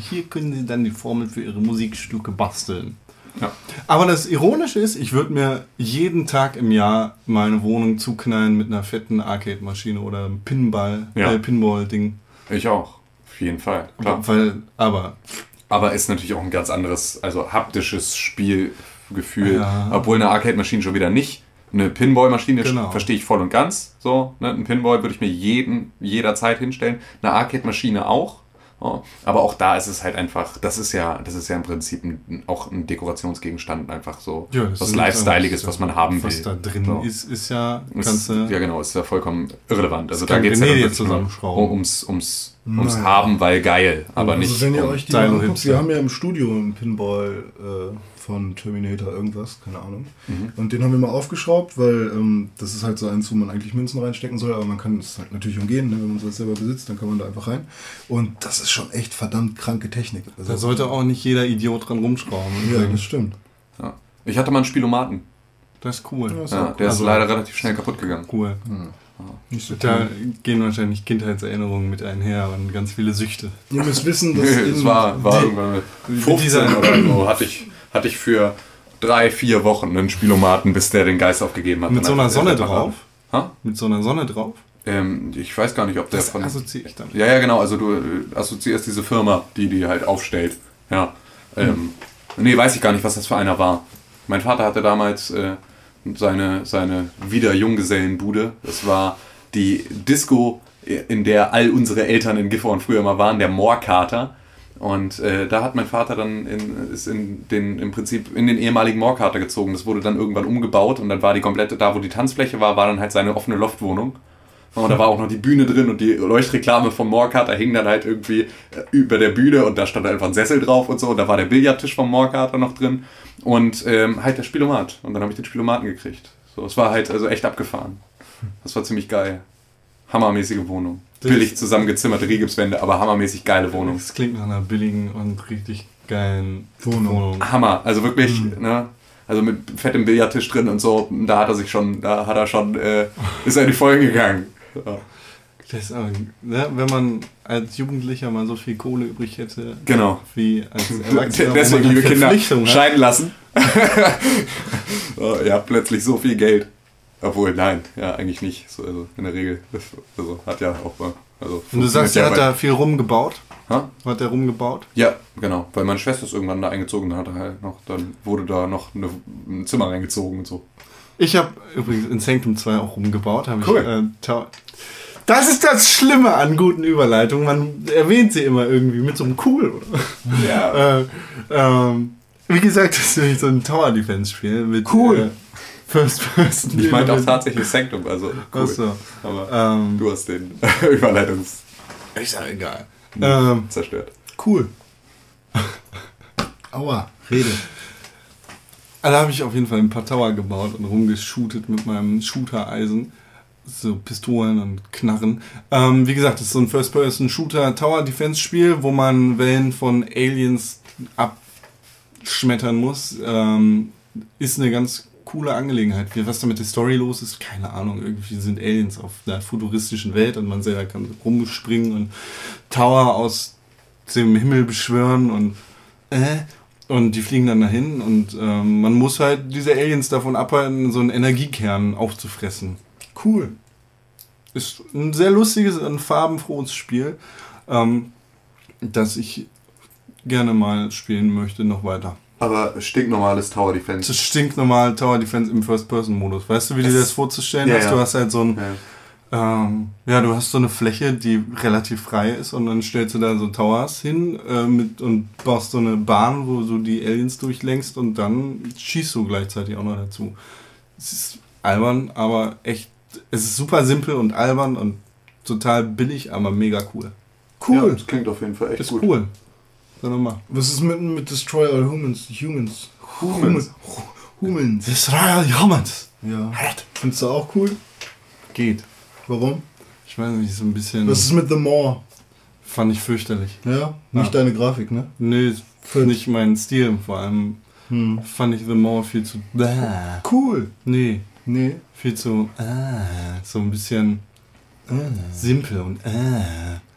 Hier können Sie dann die Formel für Ihre Musikstücke basteln. Ja. Aber das Ironische ist, ich würde mir jeden Tag im Jahr meine Wohnung zuknallen mit einer fetten Arcade-Maschine oder einem Pinball, Ja. äh, Pinball-Ding. Ich auch. Auf jeden Fall. Klar. Weil, aber Aber ist natürlich auch ein ganz anderes, also haptisches Spielgefühl. Ja. Obwohl eine Arcade-Maschine schon wieder nicht. Eine Pinball-Maschine Genau. verstehe ich voll und ganz. So, ne? Ein Pinball würde ich mir jeden, jederzeit hinstellen. Eine Arcade-Maschine auch. Ja. Aber auch da ist es halt einfach, das ist ja, das ist ja im Prinzip ein, auch ein Dekorationsgegenstand, einfach so ja, was Lifestyleiges, was man haben will. Was da drin So. ist, ist ja, Ist, ja, genau, ist ja vollkommen irrelevant. Also da geht es ja zusammenschrauben. ums, ums, ums Nein. Haben, weil geil, aber also nicht. wenn ihr um, euch die mal anguckt, wir haben ja im Studio einen Pinball äh, von Terminator irgendwas, keine Ahnung. Mhm. Und den haben wir mal aufgeschraubt, weil ähm, das ist halt so eins, wo man eigentlich Münzen reinstecken soll, aber man kann es halt natürlich umgehen, ne? wenn man sowas selber besitzt, dann kann man da einfach rein. Und das ist schon echt verdammt kranke Technik. Also, da sollte auch nicht jeder Idiot dran rumschrauben. Ja, das stimmt. ja. Ich hatte mal einen Spielomaten. Das ist cool. Ja, ist Ja, auch der ist Also- leider relativ schnell kaputt gegangen. Cool. Nicht so Da gehen wahrscheinlich Kindheitserinnerungen mit einher und ganz viele Süchte. Ihr müsst wissen, dass Es in- war, war die- irgendwann mit mit 15 dieser- oder so. Hatte ich, hatte ich für drei, vier Wochen einen Spielomaten, bis der den Geist aufgegeben hat. Mit Dann so einer Sonne drauf? Ha? Mit so einer Sonne drauf? Ähm, ich weiß gar nicht, ob der Das von. assoziiere ich damit. Ja, ja, genau. Also du äh, assoziierst diese Firma, die die halt aufstellt. Ja. Ähm, Nee, weiß ich gar nicht, was das für einer war. Mein Vater hatte damals äh, seine, seine Wieder-Junggesellenbude. Das war die Disco, in der all unsere Eltern in Gifhorn früher mal waren, der Moorkater. Und äh, da hat mein Vater dann in, ist in den, im Prinzip in den ehemaligen Moorkater gezogen. Das wurde dann irgendwann umgebaut und dann war die komplette, da wo die Tanzfläche war, war dann halt seine offene Loftwohnung. Und da war auch noch die Bühne drin und die Leuchtreklame vom Moorkater hing dann halt irgendwie äh, über der Bühne und da stand einfach ein Sessel drauf und so. Und da war der Billardtisch vom Moorkater noch drin und ähm, halt der Spielomat. Und dann habe ich den Spielomaten gekriegt. So, es war halt also echt abgefahren. Das war ziemlich geil. Hammermäßige Wohnung. Das- Billig zusammengezimmerte Rigipswände, aber hammermäßig geile Wohnung. Das klingt nach einer billigen und richtig geilen Wohnung. Hammer. Also wirklich, ne? Also mit fettem Billardtisch drin und so, da hat er sich schon, da hat er schon, äh, ist er in die Vollen gegangen. Ja. Das aber, ne, wenn man als Jugendlicher mal so viel Kohle übrig hätte, Genau. wie als Erwachsener, Deswegen, liebe Kinder, hat. scheiden lassen. so, ihr habt plötzlich so viel Geld. Obwohl, nein, ja, eigentlich nicht. So, also in der Regel. Also hat ja auch mal. Also Und du sagst, er hat da viel rumgebaut? Ha? Hat er rumgebaut? Ja, genau. Weil meine Schwester ist irgendwann da eingezogen, dann hat er halt noch, dann wurde da noch eine, ein Zimmer reingezogen und so. Ich habe übrigens in Sanctum 2 auch rumgebaut. Cool. Ich, äh, das ist das Schlimme an guten Überleitungen. Man erwähnt sie immer irgendwie mit so einem Cool. Oder? Ja. äh, ähm, wie gesagt, das ist nämlich so ein Tower Defense Spiel mit Cool. äh, First Person. Ich meinte auch tatsächlich Sanctum, also cool. Ach so. Aber Ähm, du hast den Überleitungs ist ja egal. Ähm, zerstört. Cool. Aua, rede. Also habe ich auf jeden Fall ein paar Tower gebaut und rumgeshootet mit meinem Shooter-Eisen. So Pistolen und Knarren. Ähm, wie gesagt, das ist so ein First-Person-Shooter-Tower-Defense-Spiel, wo man Wellen von Aliens abschmettern muss. Ähm, ist eine ganz coole Angelegenheit. Was da mit der Story los ist, keine Ahnung. Irgendwie sind Aliens auf einer futuristischen Welt und man selber kann rumspringen und Tower aus dem Himmel beschwören und äh, und die fliegen dann dahin und ähm, man muss halt diese Aliens davon abhalten, so einen Energiekern aufzufressen. Cool. Ist ein sehr lustiges, ein farbenfrohes Spiel, ähm, das ich gerne mal spielen möchte, noch weiter. Aber stinknormales Tower Defense. Das stinkt normal Tower Defense im First-Person-Modus. Weißt du, wie dir Das- das vorzustellen Ja, hast? ja. Du hast halt so ein, Ja. Ähm, ja, du hast so eine Fläche, die relativ frei ist und dann stellst du da so Towers hin äh, mit, und baust so eine Bahn, wo du die Aliens durchlenkst und dann schießt du gleichzeitig auch noch dazu. Es ist albern, aber echt, es ist super simpel und albern und total billig, aber mega cool. Ja, Cool. das klingt auf jeden Fall echt Ist gut. cool. Sag doch mal. Was ist mit, mit Destroy All Humans? Humans. Humans. Humans. Israel Humans. Ja. Findest du auch cool? Geht. Warum? Ich weiß nicht, so ein bisschen. Was ist mit The More? fand ich fürchterlich. Ja, nicht Ja. deine Grafik, ne? Nee, Fünf. nicht mein Stil. Vor allem Hm. fand ich The More viel zu. Bäh. Cool. Nee, Nee. viel zu. Äh, so ein bisschen simpel und. Äh,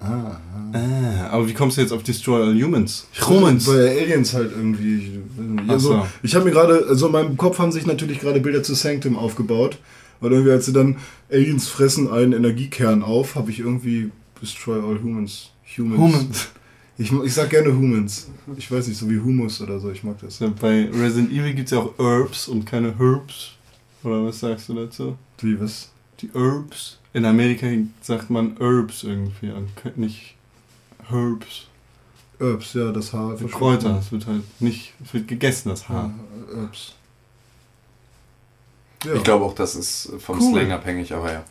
Ah. äh. Aber wie kommst du jetzt auf Destroy All Humans? Humans! Weil Aliens halt irgendwie. Also, so. Ich habe mir gerade, also in meinem Kopf haben sich natürlich gerade Bilder zu Sanctum aufgebaut. Weil irgendwie, als sie dann Aliens fressen einen Energiekern auf, habe ich irgendwie Destroy All Humans. Humans. Humans. Ich, ich sag gerne Humans. Ich weiß nicht, so wie Humus oder so, ich mag das. So, bei Resident Evil gibt es ja auch Herbs und keine Herbs. Oder was sagst du dazu? Wie, was? Die Herbs. In Amerika sagt man Herbs irgendwie nicht Herbs. Herbs, ja, das Haar. Kräuter. Es wird halt nicht, es wird gegessen, das Haar. Ja, Herbs. Ja. Ich glaube auch, das ist vom Cool. Slang abhängig, aber ja.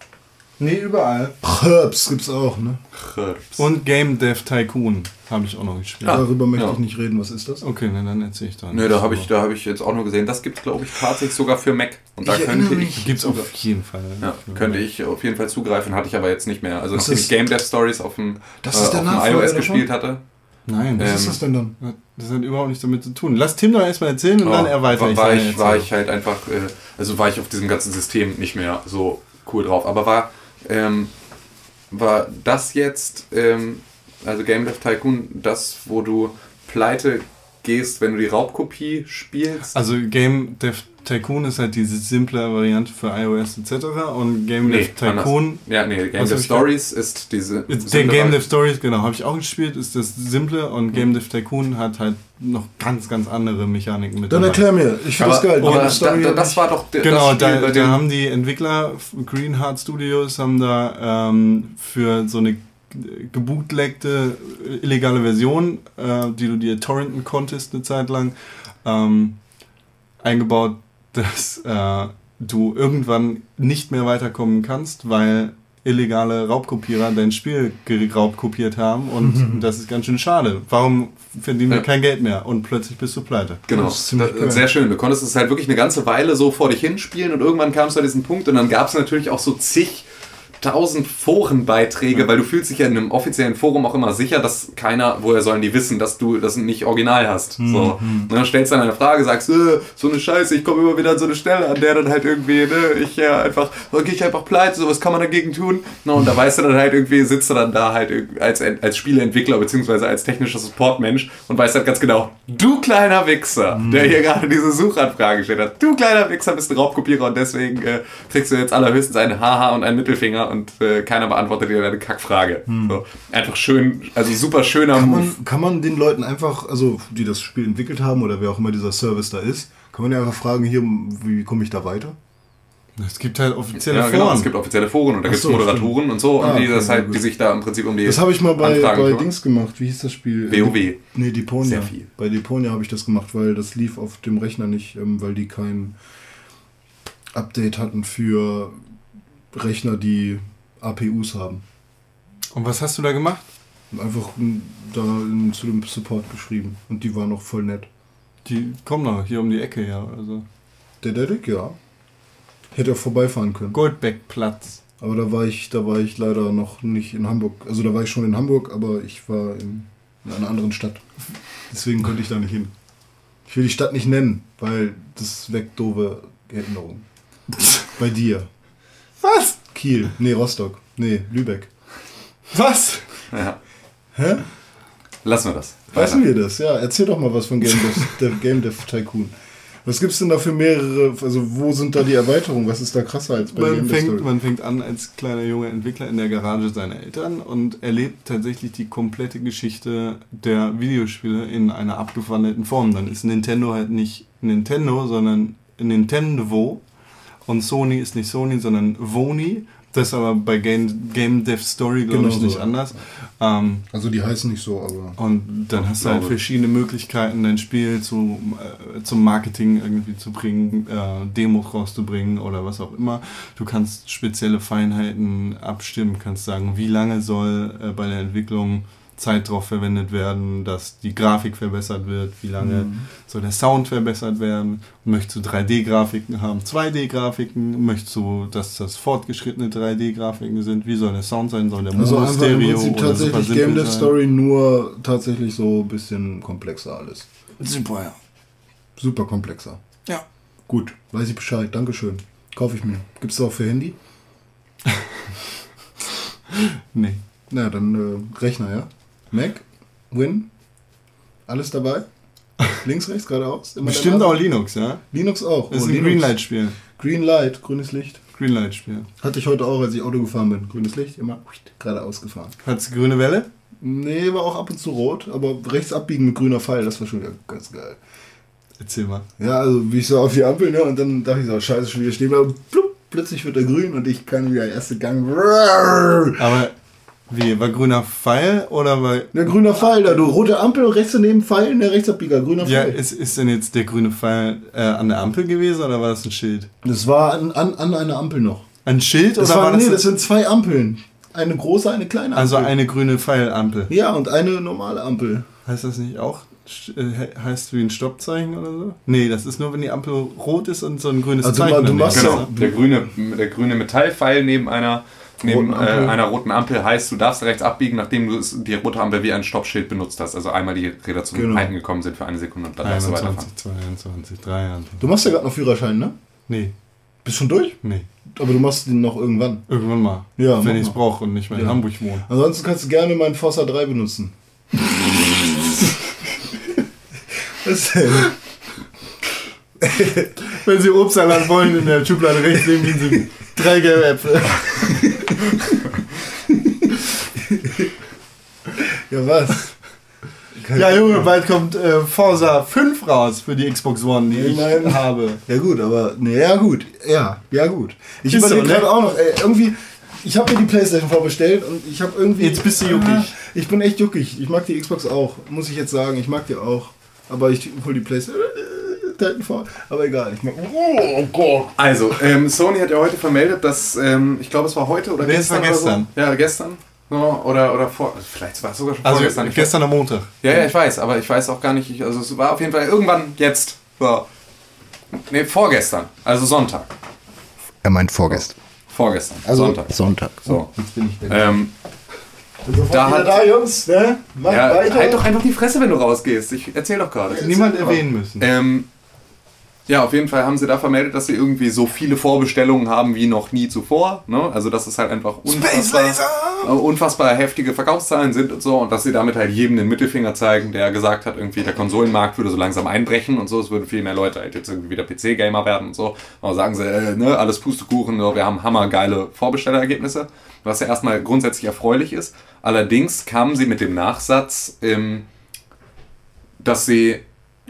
Nee, überall. Herbs gibt's auch, ne? Herbs. Und Game Dev Tycoon habe ich auch noch gespielt. Ah, Darüber möchte ja. ich nicht reden. Was ist das? Okay, na, dann erzähle ich da. Nö, da habe ich, da hab ich jetzt auch nur gesehen, das gibt es, glaube ich, tatsächlich sogar für Mac. Und da Ich könnte ich, Gibt's auf jeden Fall. ja, könnte ich auf jeden Fall zugreifen, hatte ich aber jetzt nicht mehr. Also nachdem ist- ich Game Dev Stories auf dem, Das äh, ist der auf dem iOS gespielt hatte, Nein, Was das, Ähm, ist das denn dann? das hat überhaupt nichts damit zu tun. Lass Tim doch erstmal erzählen und dann Oh, erweitere war, ich war, ich, war ich halt einfach, äh, also war ich auf diesem ganzen System nicht mehr so cool drauf. Aber war, ähm, war das jetzt, ähm, also Game Dev Tycoon, das, wo du pleite gehst, wenn du die Raubkopie spielst? Also Game Dev Tycoon ist halt diese simple Variante für iOS etc. Und Game Nee, Dev Tycoon, anders. ja, nee, Game Dev Stories ist diese. simple Game Dev Stories, genau, habe ich auch gespielt, ist das simple und Game Dev Tycoon hat halt noch ganz, ganz andere Mechaniken mit Dann dabei. erklär mir. Ich finde das geil. aber Die da, Story da, das war doch der- Genau, das Spiel, da, da haben die Entwickler Green Heart Studios haben da ähm, für so eine gebootlegte illegale Version, äh, die du dir torrenten konntest eine Zeit lang, ähm, eingebaut, dass äh, du irgendwann nicht mehr weiterkommen kannst, weil illegale Raubkopierer dein Spiel geraubkopiert haben und das ist ganz schön schade. Warum verdienen wir Ja. kein Geld mehr und plötzlich bist du pleite? Genau, Das ist Das- sehr schön. Du konntest es halt wirklich eine ganze Weile so vor dich hinspielen und irgendwann kam es an diesen Punkt und dann gab es natürlich auch so zig tausend Forenbeiträge, weil du fühlst dich ja in einem offiziellen Forum auch immer sicher, dass keiner, woher sollen die wissen, dass du das nicht original hast. Mhm. So. Und dann stellst du dann eine Frage, sagst, äh, so eine Scheiße, ich komme immer wieder an so eine Stelle, an der dann halt irgendwie, ne, ich ja einfach, okay, ich einfach pleite, so was kann man dagegen tun? Na, und da weißt du dann halt irgendwie, sitzt du dann da halt als, als Spieleentwickler beziehungsweise als technischer Supportmensch und weißt halt ganz genau, du kleiner Wichser, der hier gerade diese Suchanfrage gestellt hat, du kleiner Wichser bist ein Raubkopierer und deswegen äh, kriegst du jetzt allerhöchstens ein Haha und einen Mittelfinger und äh, keiner beantwortet dir deine Kackfrage. So. Einfach schön, also super schöner Kann Move. man, kann man den Leuten einfach, also die das Spiel entwickelt haben oder wer auch immer dieser Service da ist, kann man ja einfach fragen, hier, wie komme ich da weiter? Es gibt halt offizielle Ja, genau. Foren. Es gibt offizielle Foren und da gibt es so, Moderatoren und so, Ah, und die, das halt, die sich da im Prinzip um die Das habe ich mal bei, Anfragen bei. Dings gemacht. Wie hieß das Spiel? WoW. Nee, Deponia. Sehr viel. Bei Deponia habe ich das gemacht, weil das lief auf dem Rechner nicht, ähm, weil die kein Update hatten für Rechner, die APUs haben. Und was hast du da gemacht? Einfach da in, zu dem Support geschrieben. Und die waren noch voll nett. Die kommen noch hier um die Ecke, ja. Also Der Dedek, ja. Hätte auch vorbeifahren können. Goldbeckplatz. Aber da war ich, da war ich leider noch nicht in Hamburg. Also da war ich schon in Hamburg, aber ich war in, in einer anderen Stadt. Deswegen konnte ich da nicht hin. Ich will die Stadt nicht nennen, weil das weckt doofe Erinnerungen. Bei dir. Was? Kiel. Nee, Rostock. Nee, Lübeck. Was? Ja. Hä? Lassen wir das. Weißen wir das? Ja, erzähl doch mal was von Game Dev, Game Dev Tycoon. Was gibt's denn da für mehrere, also wo sind da die Erweiterungen? Was ist da krasser als bei Man Game Dev fängt, Story? man fängt an als kleiner junger Entwickler in der Garage seiner Eltern und erlebt tatsächlich die komplette Geschichte der Videospiele in einer abgewandelten Form. Dann ist Nintendo halt nicht Nintendo, sondern Nintendo. Und Sony ist nicht Sony, sondern Voni. Das ist aber bei Game, Game Dev Story, glaube Genau ich, nicht so. anders. Ähm, Also die heißen nicht so, aber. und dann hast du halt verschiedene Möglichkeiten, dein Spiel zu, äh, zum Marketing irgendwie zu bringen, äh, Demos rauszubringen oder was auch immer. Du kannst spezielle Feinheiten abstimmen, kannst sagen, wie lange soll äh, bei der Entwicklung Zeit drauf verwendet werden, dass die Grafik verbessert wird, wie lange soll der Sound verbessert werden, möchtest du 3D-Grafiken haben, 2D-Grafiken, möchtest du, dass das fortgeschrittene 3D-Grafiken sind, wie soll der Sound sein, soll der Also Mono einfach im Stereo Prinzip oder super tatsächlich simpel Game Dev sein? Story nur tatsächlich so ein bisschen komplexer alles. Super, ja. Super komplexer. Ja. Gut, weiß ich Bescheid. Dankeschön. Kaufe ich mir. Gibt's das auch für Handy? Nee. Na, dann äh, Rechner, ja? Mac? Win? Alles dabei? Links, rechts, geradeaus? Bestimmt auch? Linux, ja? Linux auch. Das ist Oh, ein. Greenlight-Spiel. Greenlight, grünes Licht. Greenlight-Spiel. Hatte ich heute auch, als ich Auto gefahren bin. Grünes Licht, immer geradeaus gefahren. Hat's grüne Welle? Nee, war auch ab und zu rot, aber rechts abbiegen mit grüner Pfeil, das war schon wieder ganz geil. Erzähl mal. Ja, also wie ich so auf die Ampel, ne, und dann dachte ich so, scheiße, schon wieder stehen bleiben. Plupp, plötzlich wird er grün und ich kann wieder erste Gang. Aber wie, war grüner Pfeil oder war. Ne, grüner Pfeil, da du rote Ampel, rechts daneben Pfeil, ne, Rechtsabbieger, grüner Ja, Pfeil. ist, ist denn jetzt der grüne Pfeil äh, an der Ampel gewesen oder war das ein Schild? das war an, an, an einer Ampel noch. Ein Schild Das oder war, war das. nee, das sind zwei Ampeln. Eine große, eine kleine Ampel. also eine grüne Pfeilampel. Ja, und eine normale Ampel. Heißt das nicht auch? äh, he- Heißt wie ein Stoppzeichen oder so? Nee, das ist nur, wenn die Ampel rot ist und so ein grünes Also Zeichen. mal, du daneben machst ja- Genau, der grüne, der grüne Metallpfeil neben einer neben Roten äh, einer roten Ampel heißt, du darfst rechts abbiegen, nachdem du die rote Ampel wie ein Stoppschild benutzt hast. Also einmal die Räder zum Genau. Halten gekommen sind für eine Sekunde und dann darfst du 21, weiterfahren. 22, 23. Du machst ja gerade noch Führerschein, ne? Nee, Bist schon durch? nee. Aber du machst den noch irgendwann. Irgendwann mal. Ja, wenn ich es brauche und nicht mehr in Ja. Hamburg wohne. Ansonsten kannst du gerne meinen Forza 3 benutzen. Was denn? Wenn Sie Obstsalat wollen, in der Schublade rechts neben Ihnen sind drei gelbe Äpfel. Ja, was? Ja, Junge, bald kommt äh, Forza 5 raus für die Xbox One, die ich Nein. habe. Ja gut, aber ne, ja gut, ja, ja gut. Ich Ist so, ne? auch noch, ey, irgendwie, ich habe mir die Playstation vorbestellt und ich habe irgendwie... Jetzt bist du juckig. Ah, Ich bin echt juckig. Ich mag die Xbox auch, muss ich jetzt sagen. Ich mag die auch. Aber ich hol die Playstation... Titanfall. Aber egal, ich mag... Oh Gott. Also, ähm, Sony hat ja heute vermeldet, dass, ähm, ich glaube, es war heute oder Nee, es war gestern. gestern. Oder so. Ja, gestern. So, oder, oder vor, vielleicht war es sogar schon Also vorgestern. Ich gestern am Montag. Ja, ja, ich weiß, aber ich weiß auch gar nicht. Ich, also es war auf jeden Fall irgendwann jetzt. So. Nee, vorgestern. Also Sonntag. Er meint vorgestern. Vorgestern. Also Sonntag. Sonntag. So. Jetzt bin ich. Ähm, da hat- da, Jungs. Ne? Macht ja, weiter. halt doch einfach die Fresse, wenn du rausgehst. Ich erzähl doch gerade. Niemand erwähnen müssen. Ähm, ja, auf jeden Fall haben sie da vermeldet, dass sie irgendwie so viele Vorbestellungen haben wie noch nie zuvor. Ne? Also, dass es halt einfach unfassbar, äh, unfassbar heftige Verkaufszahlen sind und so. Und dass sie damit halt jedem den Mittelfinger zeigen, der gesagt hat, irgendwie der Konsolenmarkt würde so langsam einbrechen und so. Es würden viel mehr Leute halt jetzt irgendwie wieder PC-Gamer werden und so. Aber sagen sie, äh, ne, alles Pustekuchen, wir haben hammergeile Vorbestellergebnisse. Was ja erstmal grundsätzlich erfreulich ist. Allerdings kamen sie mit dem Nachsatz, ähm, dass sie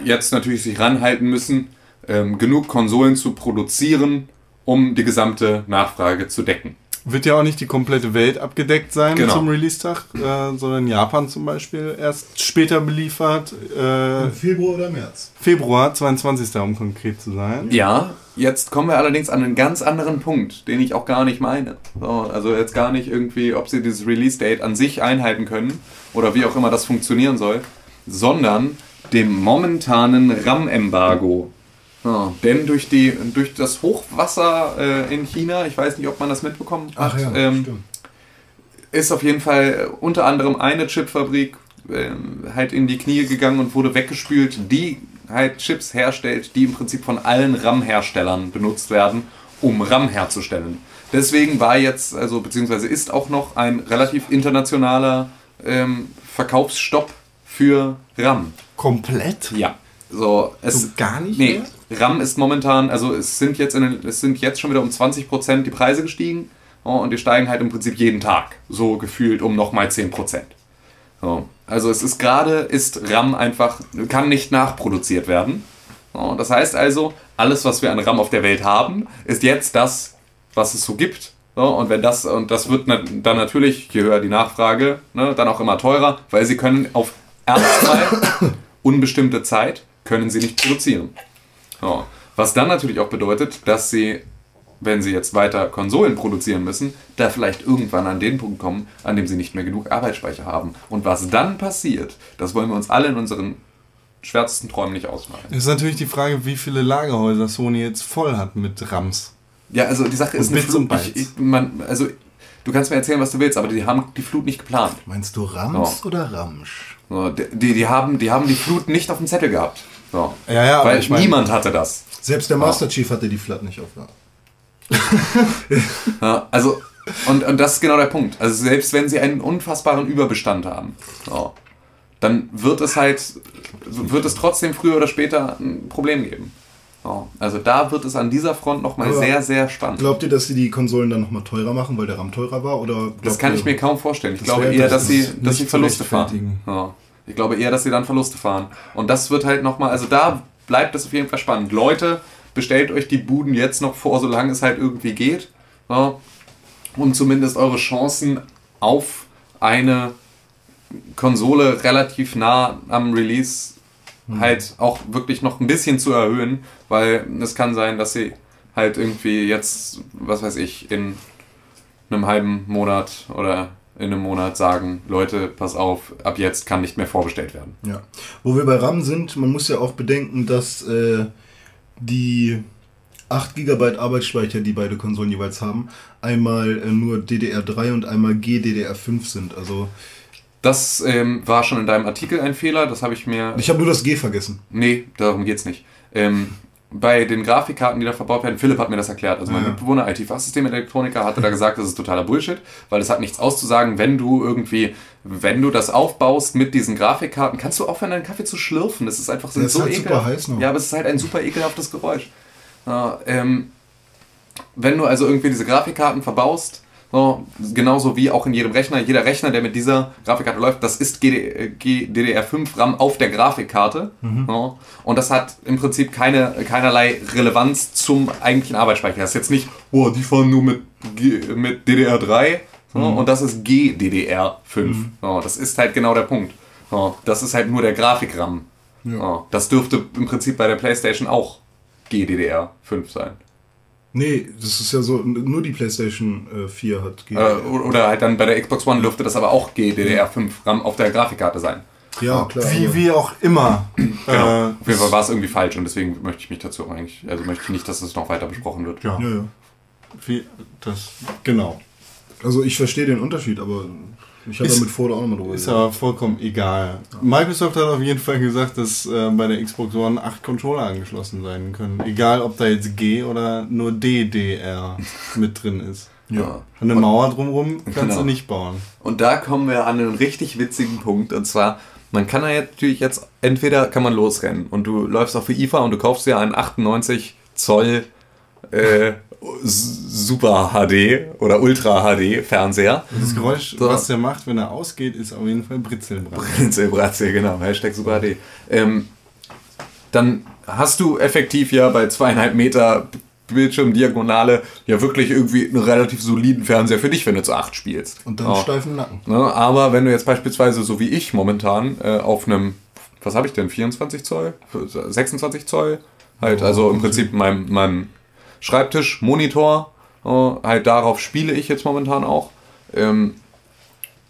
jetzt natürlich sich ranhalten müssen, ähm, genug Konsolen zu produzieren, um die gesamte Nachfrage zu decken. Wird ja auch nicht die komplette Welt abgedeckt sein Genau. zum Release-Tag, äh, sondern Japan zum Beispiel erst später beliefert. Äh, Februar oder März? Februar 22. um konkret zu sein. Ja, jetzt kommen wir allerdings an einen ganz anderen Punkt, den ich auch gar nicht meine. So, also jetzt gar nicht irgendwie, ob sie dieses Release-Date an sich einhalten können oder wie auch immer das funktionieren soll, sondern dem momentanen RAM-Embargo. Ja, denn durch, die, durch das Hochwasser äh, in China, ich weiß nicht, ob man das mitbekommen hat, Ach ja, ähm, stimmt. ist auf jeden Fall unter anderem eine Chipfabrik ähm, halt in die Knie gegangen und wurde weggespült, die halt Chips herstellt, die im Prinzip von allen RAM-Herstellern benutzt werden, um RAM herzustellen. Deswegen war jetzt, also beziehungsweise ist auch noch ein relativ internationaler ähm, Verkaufsstopp für RAM. Komplett? Ja. So, es So gar nicht nee, mehr? RAM ist momentan, also es sind jetzt in es sind jetzt schon wieder um 20% die Preise gestiegen oh, und die steigen halt im Prinzip jeden Tag so gefühlt um nochmal 10%. So, also es ist gerade, ist RAM einfach, kann nicht nachproduziert werden. So, das heißt also, alles was wir an RAM auf der Welt haben, ist jetzt das, was es so gibt. So, und wenn das, und das wird dann natürlich, je höher die Nachfrage, ne, dann auch immer teurer, weil sie können auf erstmal unbestimmte Zeit können sie nicht produzieren. So. Was dann natürlich auch bedeutet, dass sie, wenn sie jetzt weiter Konsolen produzieren müssen, da vielleicht irgendwann an den Punkt kommen, an dem sie nicht mehr genug Arbeitsspeicher haben. Und was dann passiert, das wollen wir uns alle in unseren schwärzesten Träumen nicht ausmalen. Das ist natürlich die Frage, wie viele Lagerhäuser Sony jetzt voll hat mit RAMs. Ja, also die Sache ist Und eine Bits und Flut. Bytes. Ich, ich, man, also du kannst mir erzählen, was du willst, aber die haben die Flut nicht geplant. Meinst du Rams Ja. oder Ramsch? So, die, die, die, haben, die haben die Flut nicht auf dem Zettel gehabt. So. Ja, ja, aber Weil ich meine- niemand hatte das. Selbst der Master Chief hatte die Flat nicht auf. Ja, also, und, und das ist genau der Punkt. Also selbst wenn sie einen unfassbaren Überbestand haben, so, dann wird es halt, wird es trotzdem früher oder später ein Problem geben. So, also da wird es an dieser Front nochmal sehr, sehr spannend. Glaubt ihr, dass sie die Konsolen dann nochmal teurer machen, weil der RAM teurer war? Oder Das kann ihr- ich mir kaum vorstellen. Ich Das glaube eher, das dass sie, ist dass sie Verluste fahren. Ja. Ich glaube eher, dass sie dann Verluste fahren. Und das wird halt nochmal, also da bleibt es auf jeden Fall spannend. Leute, bestellt euch die Buden jetzt noch vor, solange es halt irgendwie geht. Ja, um zumindest eure Chancen auf eine Konsole relativ nah am Release halt auch wirklich noch ein bisschen zu erhöhen, weil es kann sein, dass sie halt irgendwie jetzt, was weiß ich, in einem halben Monat oder in einem Monat sagen, Leute, pass auf, ab jetzt kann nicht mehr vorbestellt werden. Ja. Wo wir bei RAM sind, man muss ja auch bedenken, dass äh, die 8 GB Arbeitsspeicher, die beide Konsolen jeweils haben, einmal äh, nur DDR3 und einmal GDDR5 sind. Also Das ähm, war schon in deinem Artikel ein Fehler, das habe ich mir ich habe nur das G vergessen. Nee, darum geht's nicht. Ähm, bei den Grafikkarten, die da verbaut werden, Philipp hat mir das erklärt. Also mein Ja. Mitbewohner, IT-Fachsystemelektroniker, hatte da gesagt, das ist totaler Bullshit, weil es hat nichts auszusagen, wenn du irgendwie, wenn du das aufbaust mit diesen Grafikkarten, kannst du aufhören, deinen Kaffee zu schlürfen. Das ist einfach so, Der ist so halt super ekelhaft. heiß noch. Ja, aber es ist halt ein super ekelhaftes Geräusch. Ja, ähm, wenn du also irgendwie diese Grafikkarten verbaust, So, genauso wie auch in jedem Rechner. Jeder Rechner, der mit dieser Grafikkarte läuft, das ist GD, äh, GDDR5 RAM auf der Grafikkarte. So, und das hat im Prinzip keine, keinerlei Relevanz zum eigentlichen Arbeitsspeicher. Das ist jetzt nicht, boah, die fahren nur mit, G, mit DDR3 so, und das ist GDDR5. So, das ist halt genau der Punkt. Das ist halt nur der Grafikram. So, das dürfte im Prinzip bei der PlayStation auch GDDR5 sein. Nee, das ist ja so, nur die PlayStation äh, 4 hat Äh, oder halt dann bei der Xbox One dürfte das aber auch GDDR5 RAM auf der Grafikkarte sein. Ja, klar. Wie, wie auch immer. Genau. Äh, Auf jeden Fall war es irgendwie falsch und deswegen möchte ich mich dazu auch eigentlich, also möchte ich nicht, dass es noch weiter besprochen wird. ja, Ja, ja. wie, das, genau. Also ich verstehe den Unterschied, aber ich habe Ist- damit vorher auch nochmal drüber Ist aber vollkommen egal. Microsoft hat auf jeden Fall gesagt, dass äh, bei der Xbox One acht Controller angeschlossen sein können. Egal, ob da jetzt G oder nur DDR mit drin ist. Ja. Eine Mauer drumherum kannst Genau. du nicht bauen. Und da kommen wir an einen richtig witzigen Punkt und zwar, man kann ja jetzt natürlich jetzt, entweder kann man losrennen und du läufst auf die IFA und du kaufst dir einen 98 Zoll äh, Super HD oder Ultra HD Fernseher. Das Geräusch, So. was der macht, wenn er ausgeht, ist auf jeden Fall Britzelbrand. Bratze, genau, Hashtag Super HD. Ähm, dann hast du effektiv ja bei zweieinhalb Meter Bildschirmdiagonale ja wirklich irgendwie einen relativ soliden Fernseher für dich, wenn du zu acht spielst. Und dann Ja. steifen Nacken. Ne, aber wenn du jetzt beispielsweise, so wie ich momentan, äh, auf einem, was habe ich denn, 24 Zoll? 26 Zoll? Halt, also im Prinzip meinem, meinem Schreibtisch, Monitor, äh, halt darauf spiele ich jetzt momentan auch. Ähm,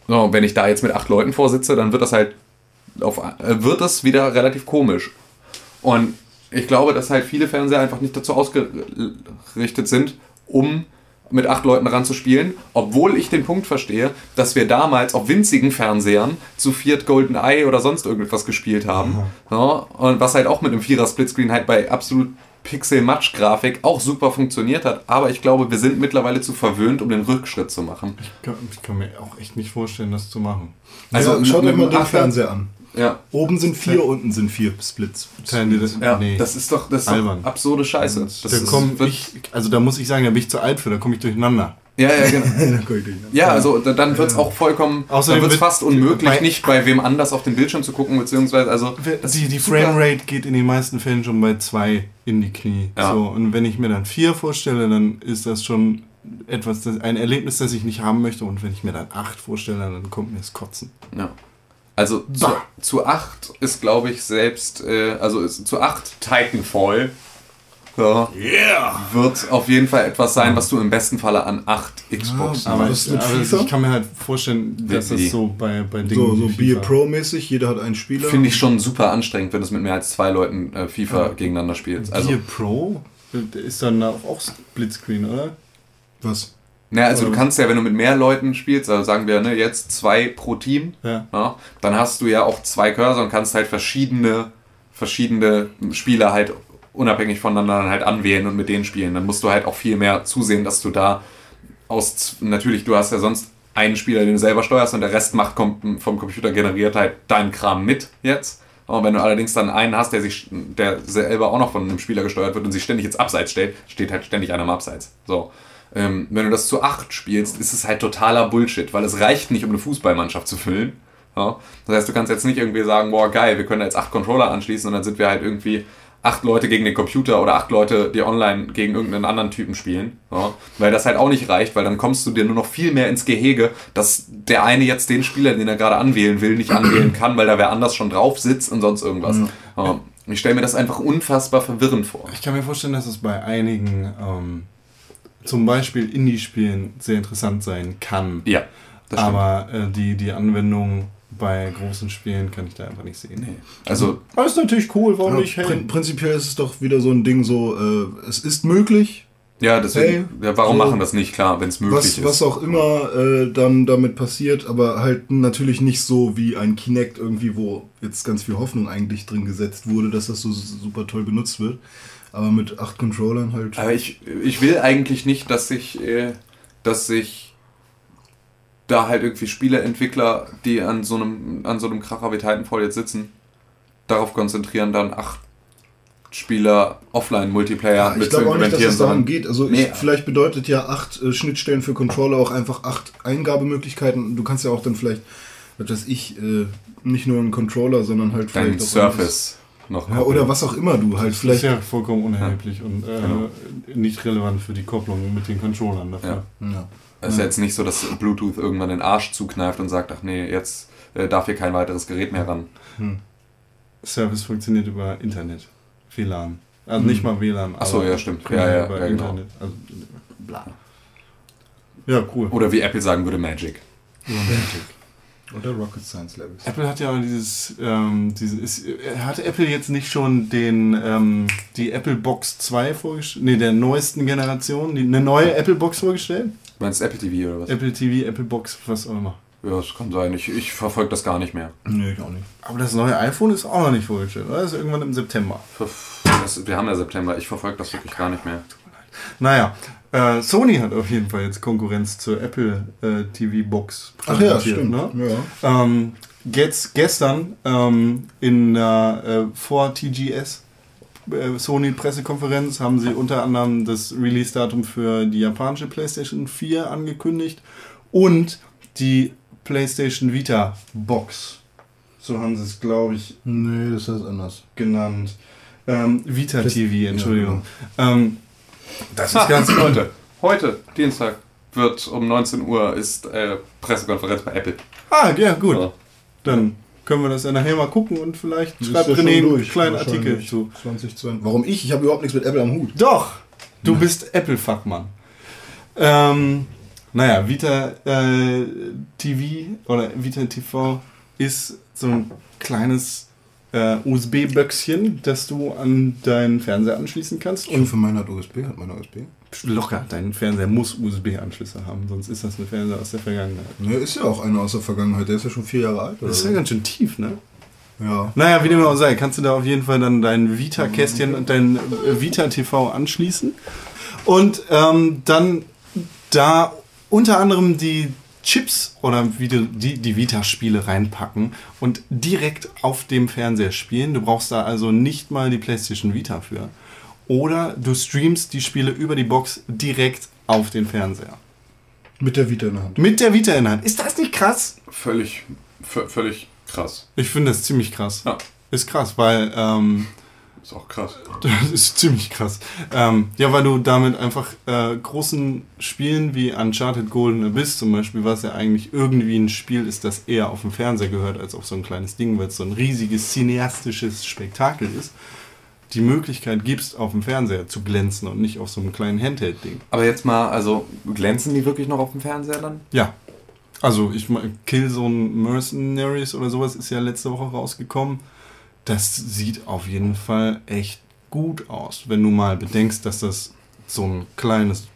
so, wenn ich da jetzt mit acht Leuten vorsitze, dann wird das halt auf, äh, wird das wieder relativ komisch. Und ich glaube, dass halt viele Fernseher einfach nicht dazu ausgerichtet sind, um mit acht Leuten ranzuspielen, obwohl ich den Punkt verstehe, dass wir damals auf winzigen Fernsehern zu viert Golden Eye oder sonst irgendwas gespielt haben. Ja, und was halt auch mit einem Vierer Splitscreen halt bei absolut Pixel-Match-Grafik auch super funktioniert hat. Aber ich glaube, wir sind mittlerweile zu verwöhnt, um den Rückschritt zu machen. Ich kann, ich kann mir auch echt nicht vorstellen, das zu machen. Also ja, schaut euch mal den Fernseher an. Ja, Oben sind vier, unten sind vier Splits. Das? ja nee. das ist doch, das ist doch absurde Scheiße. Das da ist, ich, also da muss ich sagen, da bin ich zu alt für, da komme ich durcheinander. Ja, ja, genau. Ja, also da- dann wird es auch vollkommen, Außerdem dann wird es wird- fast unmöglich, bei- nicht bei wem anders auf den Bildschirm zu gucken, beziehungsweise, also das Die, die Framerate geht in den meisten Fällen schon bei zwei in die Knie. Ja. So, und wenn ich mir dann vier vorstelle, dann ist das schon etwas, das, ein Erlebnis, das ich nicht haben möchte. Und wenn ich mir dann acht vorstelle, dann kommt mir das Kotzen. Ja. Also zu, zu 8 ist, glaube ich, selbst, äh, also ist, zu 8 Titanfall ja, wird auf jeden Fall etwas sein, was du im besten Falle an 8 Xbox Aber Aber, das ich, mit aber FIFA? ich kann mir halt vorstellen, dass das so bei, bei Dingen So, so wie Be Pro-mäßig, jeder hat einen Spieler. Finde ich schon super anstrengend, wenn du es mit mehr als zwei Leuten äh, FIFA gegeneinander spielst. Also, Gear Pro ist dann auch Splitscreen, oder? Was? naja, also du kannst ja, wenn du mit mehr Leuten spielst, also sagen wir ne, jetzt zwei pro Team, Ja. Ja, dann hast du ja auch zwei Cursor und kannst halt verschiedene, verschiedene Spieler halt unabhängig voneinander dann halt anwählen und mit denen spielen. Dann musst du halt auch viel mehr zusehen, dass du da aus, natürlich, du hast ja sonst einen Spieler, den du selber steuerst und der Rest macht vom Computer generiert halt deinen Kram mit jetzt. Aber wenn du allerdings dann einen hast, der sich, der selber auch noch von einem Spieler gesteuert wird und sich ständig ins Abseits stellt, steht halt ständig einer im Abseits. So. Ähm, wenn du das zu acht spielst, ist es halt totaler Bullshit, weil es reicht nicht, um eine Fußballmannschaft zu füllen. Ja? Das heißt, du kannst jetzt nicht irgendwie sagen, boah, geil, wir können jetzt acht Controller anschließen und dann sind wir halt irgendwie acht Leute gegen den Computer oder acht Leute, die online gegen irgendeinen anderen Typen spielen. Ja? Weil das halt auch nicht reicht, weil dann kommst du dir nur noch viel mehr ins Gehege, dass der eine jetzt den Spieler, den er gerade anwählen will, nicht anwählen kann, weil da wer anders schon drauf sitzt und sonst irgendwas. Ja. Ich stelle mir das einfach unfassbar verwirrend vor. Ich kann mir vorstellen, dass es bei einigen, ähm, zum Beispiel Indie-Spielen, sehr interessant sein kann. Ja. Aber äh, die, die Anwendung bei großen Spielen kann ich da einfach nicht sehen. Also, Aber ist natürlich cool, warum nicht? Hey. prin prinzipiell ist es doch wieder so ein Ding so, äh, es ist möglich, ja, deswegen, Hey, ja, warum so- machen das nicht? Klar, wenn es möglich was, ist. was auch immer äh, dann damit passiert, aber halt natürlich nicht so wie ein Kinect irgendwie, wo jetzt ganz viel Hoffnung eigentlich drin gesetzt wurde, dass das so super toll benutzt wird. Aber mit acht Controllern halt. Aber ich, ich will eigentlich nicht, dass sich, äh, dass sich da halt irgendwie Spieleentwickler, die an so einem, an so einem Kracher wie Titanfall jetzt sitzen, darauf konzentrieren, dann acht Spieler Offline-Multiplayer Ich mit zu glaube auch nicht, dass es darum geht. Also Nee. ich, vielleicht bedeutet ja acht äh, Schnittstellen für Controller auch einfach acht Eingabemöglichkeiten. Du kannst ja auch dann vielleicht, was weiß ich, äh, nicht nur einen Controller, sondern halt Dein vielleicht auch Surface noch. Ja, oder was auch immer du halt Das ist vielleicht. ja vollkommen unerheblich und äh, Genau. nicht relevant für die Kopplung mit den Controllern dafür. Ja. Es ist jetzt nicht so, dass Bluetooth irgendwann den Arsch zukneift und sagt, ach nee, jetzt äh, darf hier kein weiteres Gerät mehr ran. Service funktioniert über Internet, WLAN. Also nicht mal WLAN. Ach so, aber ja, stimmt. Ja, ja, über ja, genau. Internet. Also, bla. Ja, cool. Oder wie Apple sagen würde, Magic. Oder Rocket Science Levels. Apple hat ja dieses, ähm, diese, ist, äh, hat Apple jetzt nicht schon den, ähm, die Apple Box 2 vorgestellt, nee, der neuesten Generation, die, eine neue Apple Box vorgestellt? Du meinst Apple TV oder was? Apple TV, Apple Box, was auch immer. Ja, das kann sein. Ich, ich verfolge das gar nicht mehr. Nee, ich auch nicht. Aber das neue iPhone ist auch noch nicht vorgestellt, oder? Das ist irgendwann im September. Das, wir haben ja September. Ich verfolge das wirklich gar nicht mehr. Naja, äh, Sony hat auf jeden Fall jetzt Konkurrenz zur Apple äh, TV Box Ach ja, präsentiert, stimmt. Ne? Ja. Ähm, jetzt, gestern ähm, in der äh, vor TGS äh, Sony Pressekonferenz haben sie unter anderem das Release-Datum für die japanische PlayStation 4 angekündigt und die PlayStation Vita Box. So haben sie es, glaube ich, Nee, das heißt anders. genannt. Ähm, Vita Das- TV, Entschuldigung. Ja, ähm, das ist Ah, ganz Leute, heute, Dienstag, wird um 19 Uhr ist äh, Pressekonferenz bei Apple. Ah, ja, gut. So. Dann können wir das ja nachher mal gucken und vielleicht Das schreibt ja René einen durch, kleinen Artikel zu. 2020. Warum ich? Ich habe überhaupt nichts mit Apple am Hut. Doch, du bist Apple-Fachmann. Ähm, naja, Vita äh, TV oder Vita TV ist so ein kleines äh, USB-Böckchen, das du an deinen Fernseher anschließen kannst. Und für meinen hat USB, hat meiner USB. Locker, dein Fernseher muss USB-Anschlüsse haben, sonst ist das ein Fernseher aus der Vergangenheit. Ne, ist ja auch einer aus der Vergangenheit. Der ist ja schon vier Jahre alt. Oder? Das ist ja ganz schön tief, ne? ja. Naja, wie dem auch sei, kannst du da auf jeden Fall dann dein Vita-Kästchen und dein äh, Vita-TV anschließen. Und ähm, dann da unter anderem die Chips oder wie du die, die Vita-Spiele reinpacken und direkt auf dem Fernseher spielen. Du brauchst da also nicht mal die PlayStation Vita für. Oder du streamst die Spiele über die Box direkt auf den Fernseher. Mit der Vita in der Hand. Mit der Vita in der Hand. Ist das nicht krass? Völlig, völlig krass. Ich finde das ziemlich krass. Ja, Ist krass, weil ähm, ist auch krass. Das ist ziemlich krass. Ähm, ja, weil du damit einfach äh, großen Spielen wie Uncharted Golden Abyss zum Beispiel, was ja eigentlich irgendwie ein Spiel ist, das eher auf dem Fernseher gehört als auf so ein kleines Ding, weil es so ein riesiges cineastisches Spektakel ist, die Möglichkeit gibst, auf dem Fernseher zu glänzen und nicht auf so einem kleinen Handheld-Ding. Aber jetzt mal, also glänzen die wirklich noch auf dem Fernseher dann? Ja. Also, ich meine, Killzone Mercenaries oder sowas ist ja letzte Woche rausgekommen. Das sieht auf jeden Fall echt gut aus, wenn du mal bedenkst, dass das so ein kleines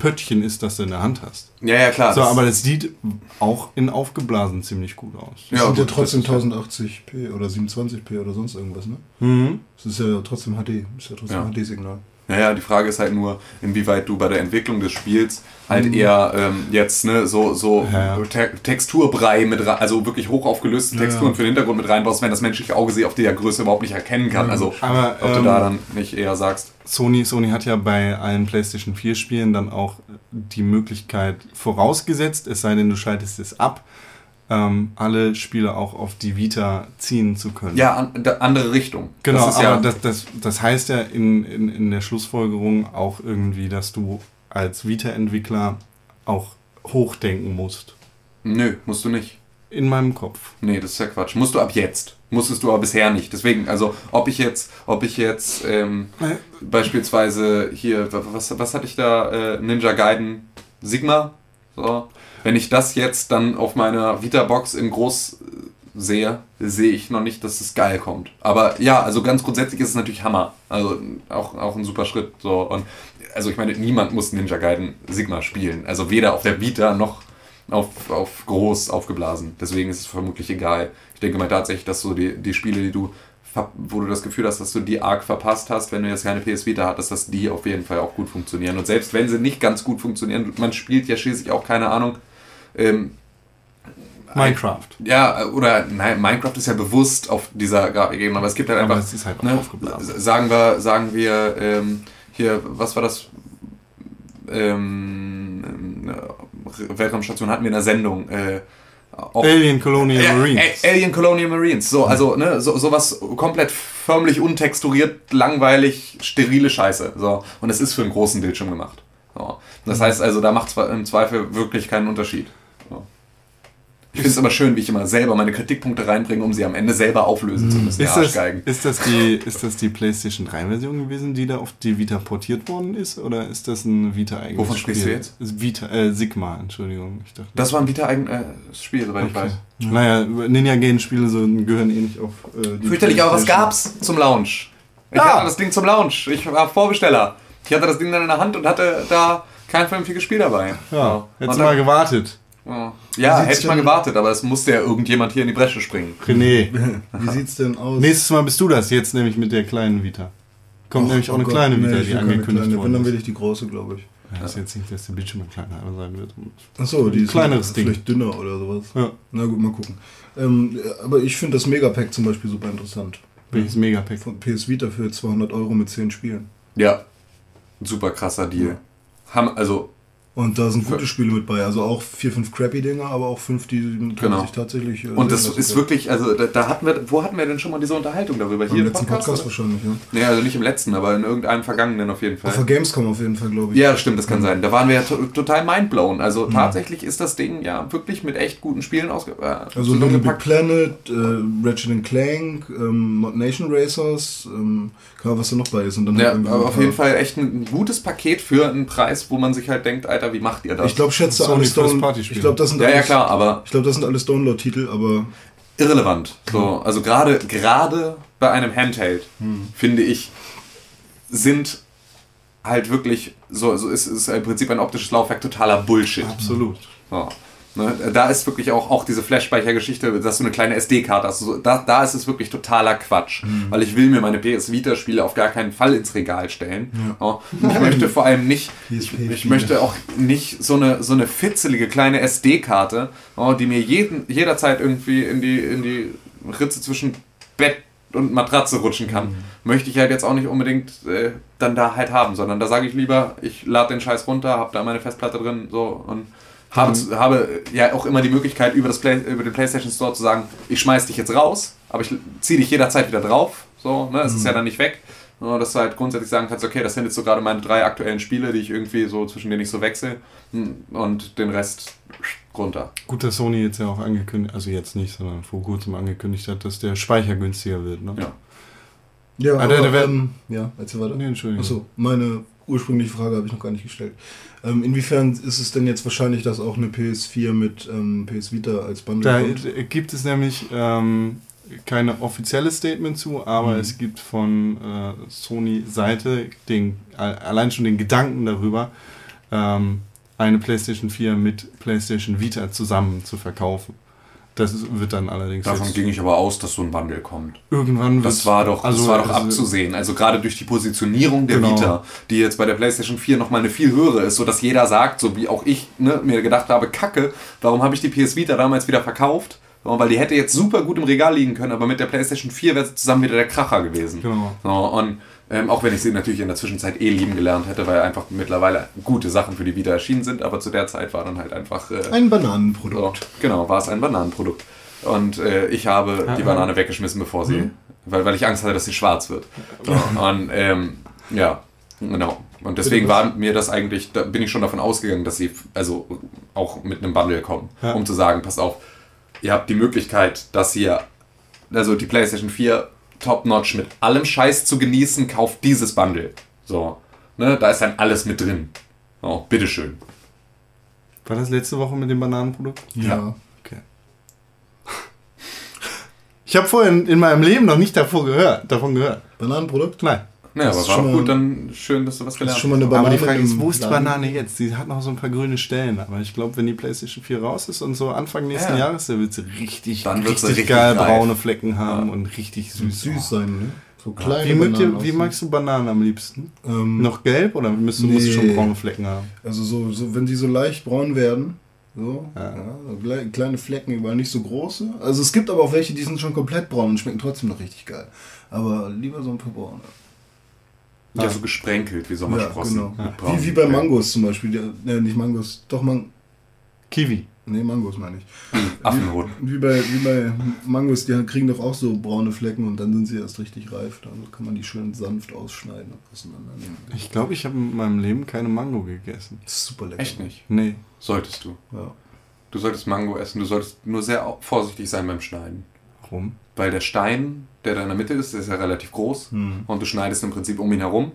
Pöttchen ist, das du in der Hand hast. Ja, ja, klar. So, das- aber das sieht auch in aufgeblasen ziemlich gut aus. Das Ja, sind ja trotzdem das ist 1080p oder 27p oder sonst irgendwas, ne? Mhm. Das ist ja trotzdem HD. Das ist ja trotzdem Ja. HD-Signal. Naja, die Frage ist halt nur, inwieweit du bei der Entwicklung des Spiels halt eher ähm, jetzt ne, so, so Mhm. Ja, ja. Te Texturbrei mit rein, also wirklich hoch aufgelöste Texturen ja. für den Hintergrund mit reinbaust, wenn das menschliche Auge sie auf der Größe überhaupt nicht erkennen kann. Also Aber, ob du ähm, da dann nicht eher sagst, Sony, Sony hat ja bei allen PlayStation 4 Spielen dann auch die Möglichkeit vorausgesetzt, es sei denn, du schaltest es ab, ähm, alle Spiele auch auf die Vita ziehen zu können. ja, an, andere Richtung. Genau, das aber ja, das, das, das heißt ja in, in, in der Schlussfolgerung auch irgendwie, dass du als Vita-Entwickler auch hochdenken musst. Nö, musst du nicht. In meinem Kopf. Nee, das ist ja Quatsch. Musst du ab jetzt. Musstest du aber bisher nicht. Deswegen, also ob ich jetzt, ob ich jetzt ähm, Äh. beispielsweise hier, wa- was, was hatte ich da? Äh, Ninja Gaiden Sigma. So. Wenn ich das jetzt dann auf meiner Vita-Box in groß äh, sehe, sehe ich noch nicht, dass es geil kommt. Aber ja, also ganz grundsätzlich ist es natürlich Hammer. Also auch, auch ein super Schritt. So. Und also ich meine, niemand muss Ninja Gaiden Sigma spielen. Also weder auf der Vita noch auf, auf groß aufgeblasen. Deswegen ist es vermutlich egal. Ich denke mal tatsächlich, dass so die, die Spiele, die du, wo du das Gefühl hast, dass du die arg verpasst hast, wenn du jetzt keine PS Vita hattest, dass die auf jeden Fall auch gut funktionieren. Und selbst wenn sie nicht ganz gut funktionieren, man spielt ja schließlich auch, keine Ahnung, ähm, Minecraft. Ja, oder nein, Minecraft ist ja bewusst auf dieser Grafikebene, aber es gibt halt Aber einfach. es ist halt ne, aufgeblasen. Sagen wir, sagen wir, ähm, hier, was war das? Ähm, eine Weltraumstation hatten wir in der Sendung. Äh, auch- Alien Colonial Ja, Marines. A- Alien Colonial Marines. So, also, ne, so, sowas komplett förmlich untexturiert, langweilig, sterile Scheiße. So. Und es ist für einen großen Bildschirm gemacht. So. Das heißt also, da macht es im Zweifel wirklich keinen Unterschied. Ich finde es aber schön, wie ich immer selber meine Kritikpunkte reinbringe, um sie am Ende selber auflösen zu müssen. Ist das, ist, das die, ist das die PlayStation 3 Version gewesen, die da auf die Vita portiert worden ist? Oder ist das ein Vita-eigenes Wovon Spiel? sprichst du jetzt? Vita, äh, Sigma, Entschuldigung. Ich dachte, Das war ein Vita-eigenes Spiel, soweit ich weiß. Naja, Ninja Gaiden Spiele so, gehören eh nicht auf äh, die Fürchterlich, aber was gab's zum Launch? Ich Ja. hatte das Ding zum Launch. Ich war Vorbesteller. Ich hatte das Ding dann in der Hand und hatte da kein vernünftiges Spiel dabei. Ja, du mal gewartet. Ja, ja hätte ich mal gewartet, aber es musste ja irgendjemand hier in die Bresche springen. René, Wie sieht's denn aus? nächstes Mal bist du das, jetzt nämlich mit der kleinen Vita. Kommt Och, nämlich auch oh eine Gott, kleine nee, Vita, ich die angekündigt worden dann will ich die große, glaube ich. Ja, ist jetzt nicht, dass der Bildschirm kleiner sein wird. Achso, die ist Kleineres Ding. vielleicht dünner oder sowas. Ja. Na gut, mal gucken. Ähm, aber ich finde das Megapack zum Beispiel super interessant. Welches Megapack? Von PS Vita für 200 Euro mit 10 Spielen. Ja, ein super krasser Deal. Haben, also, Und da sind gute Spiele mit bei. Also auch vier, fünf crappy Dinger, aber auch fünf, die Genau. sich tatsächlich. äh, und das ist wirklich, also da, da hatten wir, wo hatten wir denn schon mal diese Unterhaltung darüber? Hier im letzten Podcast? Podcast, wahrscheinlich, ja. nee, also nicht im letzten, aber in irgendeinem vergangenen auf jeden Fall. Auf der Gamescom auf jeden Fall, glaube ich. Ja, stimmt, das kann sein. Da waren wir ja to total mindblown. Also tatsächlich ist das Ding ja wirklich mit echt guten Spielen ausge äh, Also Little Big. Planet, äh, Ratchet Clank, ähm, Mod Nation Racers, ähm, Ahnung, was da noch bei ist. Und dann Ja, halt aber auf jeden Fall echt ein gutes Paket für einen Preis, wo man sich halt denkt, Alter, wie macht ihr das? Ich glaube, schätze alles First Down Party Spiele. Ich glaube, das sind ja, ja alles, klar, aber Ich glaube, das sind alles Download-Titel, aber irrelevant. So, also gerade gerade bei einem Handheld finde ich sind halt wirklich so, so ist, ist im Prinzip ein optisches Laufwerk totaler Bullshit. Absolut. So. Ne, da ist wirklich auch, auch diese Flash-Speichergeschichte, dass du eine kleine SD-Karte hast. So, da, da ist es wirklich totaler Quatsch. Weil ich will mir meine PS Vita-Spiele auf gar keinen Fall ins Regal stellen. Ja. Ich möchte vor allem nicht, ich, ich möchte auch nicht so eine, so eine fitzelige kleine SD-Karte, die mir jeden, jederzeit irgendwie in die, in die Ritze zwischen Bett und Matratze rutschen kann, möchte ich halt jetzt auch nicht unbedingt äh, dann da halt haben, sondern da sage ich lieber, ich lade den Scheiß runter, habe da meine Festplatte drin so und habe, habe ja auch immer die Möglichkeit über, das Play, über den PlayStation Store zu sagen, ich schmeiß dich jetzt raus, aber ich ziehe dich jederzeit wieder drauf, so, ne, es ist ja dann nicht weg. So, dass du halt grundsätzlich sagen kannst, okay, das sind jetzt so gerade meine drei aktuellen Spiele, die ich irgendwie so, zwischen denen ich so wechsle hm, und den Rest runter. Gut, dass Sony jetzt ja auch angekündigt, also jetzt nicht, sondern vor kurzem angekündigt hat, dass der Speicher günstiger wird. Ne? Ja. ja, Ah, aber, wär- ähm, ja, erzähl weiter. Nee, Entschuldigung. Achso, meine ursprüngliche Frage habe ich noch gar nicht gestellt. Ähm, inwiefern ist es denn jetzt wahrscheinlich, dass auch eine PS4 mit ähm, PS Vita als Bundle Da kommt? gibt es nämlich ähm, keine offizielle Statement zu, aber Mhm. es gibt von äh, Sony-Seite den, a- allein schon den Gedanken darüber, ähm, eine PlayStation 4 mit PlayStation Vita zusammen zu verkaufen. Das wird dann allerdings Davon ging ich aber aus, dass so ein Bundle kommt. irgendwann Das war doch, das war doch also- abzusehen. Also gerade durch die Positionierung der Genau. Vita, die jetzt bei der PlayStation 4 nochmal eine viel höhere ist, sodass jeder sagt, so wie auch ich ne, mir gedacht habe, Kacke, warum habe ich die PS Vita damals wieder verkauft? Weil die hätte jetzt super gut im Regal liegen können, aber mit der PlayStation 4 wäre sie zusammen wieder der Kracher gewesen. Genau. So, und ähm, auch wenn ich sie natürlich in der Zwischenzeit eh lieben gelernt hätte, weil einfach mittlerweile gute Sachen für die Vita erschienen sind, aber zu der Zeit war dann halt einfach äh, Ein so, Bananenprodukt. genau, war es ein Bananenprodukt. Und äh, ich habe die Banane weggeschmissen, bevor sie, weil, weil ich Angst hatte, dass sie schwarz wird. So, und ähm, ja, genau. Und deswegen war mir das eigentlich, da bin ich schon davon ausgegangen, dass sie also auch mit einem Bundle kommen, Ja. um zu sagen, passt auf, ihr habt die Möglichkeit, dass ihr, also die PlayStation 4 top-notch mit allem Scheiß zu genießen, kauft dieses Bundle. So, ne, da ist dann alles mit drin. So, bitteschön. War das letzte Woche mit dem Bananenprodukt? Ja. Okay. Ich habe vorher in, in meinem Leben noch nicht davor gehört, davon gehört. Bananenprodukt? Nein. Ja, Das aber ist war mal- gut, dann schön, dass du was Das gelernt ist schon mal eine hast. Banane. aber die Frage ist, wo ist die. Banane jetzt? Sie hat noch so ein paar grüne Stellen, aber ich glaube, wenn die PlayStation 4 raus ist und so Anfang nächsten Ja. Jahres, dann wird sie richtig, Dann wird sie richtig, richtig geil reif. braune Flecken haben Ja. und richtig süß. Süß sein, ne? So kleine Wie, mögt ihr, Bananen wie magst du Bananen am liebsten? Ähm, Noch gelb oder müsst du, musst du schon Nee. braune Flecken haben? Also so, so, wenn die so leicht braun werden, So, ja. so gle- kleine Flecken überall, nicht so große. Also es gibt aber auch welche, die sind schon komplett braun und schmecken trotzdem noch richtig geil. Aber lieber so ein paar braune. Ja, so gesprenkelt wie Ja, Sommersprossen. genau. Mit braun. Wie, wie bei Ja. Mangos zum Beispiel. Ne, nicht Mangos, doch Man Kiwi. nee, Mangos meine ich. Affenrot. Wie bei, wie bei Mangos, die kriegen doch auch so braune Flecken und dann sind sie erst richtig reif. Also kann man die schön sanft ausschneiden und auseinandernehmen. Ich glaube, ich habe in meinem Leben keine Mango gegessen. Das ist super lecker. Echt nicht. Nee. Solltest du. Ja. Du solltest Mango essen. Du solltest nur sehr vorsichtig sein beim Schneiden. Warum? Weil der Stein, der da in der Mitte ist, der ist ja relativ groß. Hm. Und du schneidest im Prinzip um ihn herum.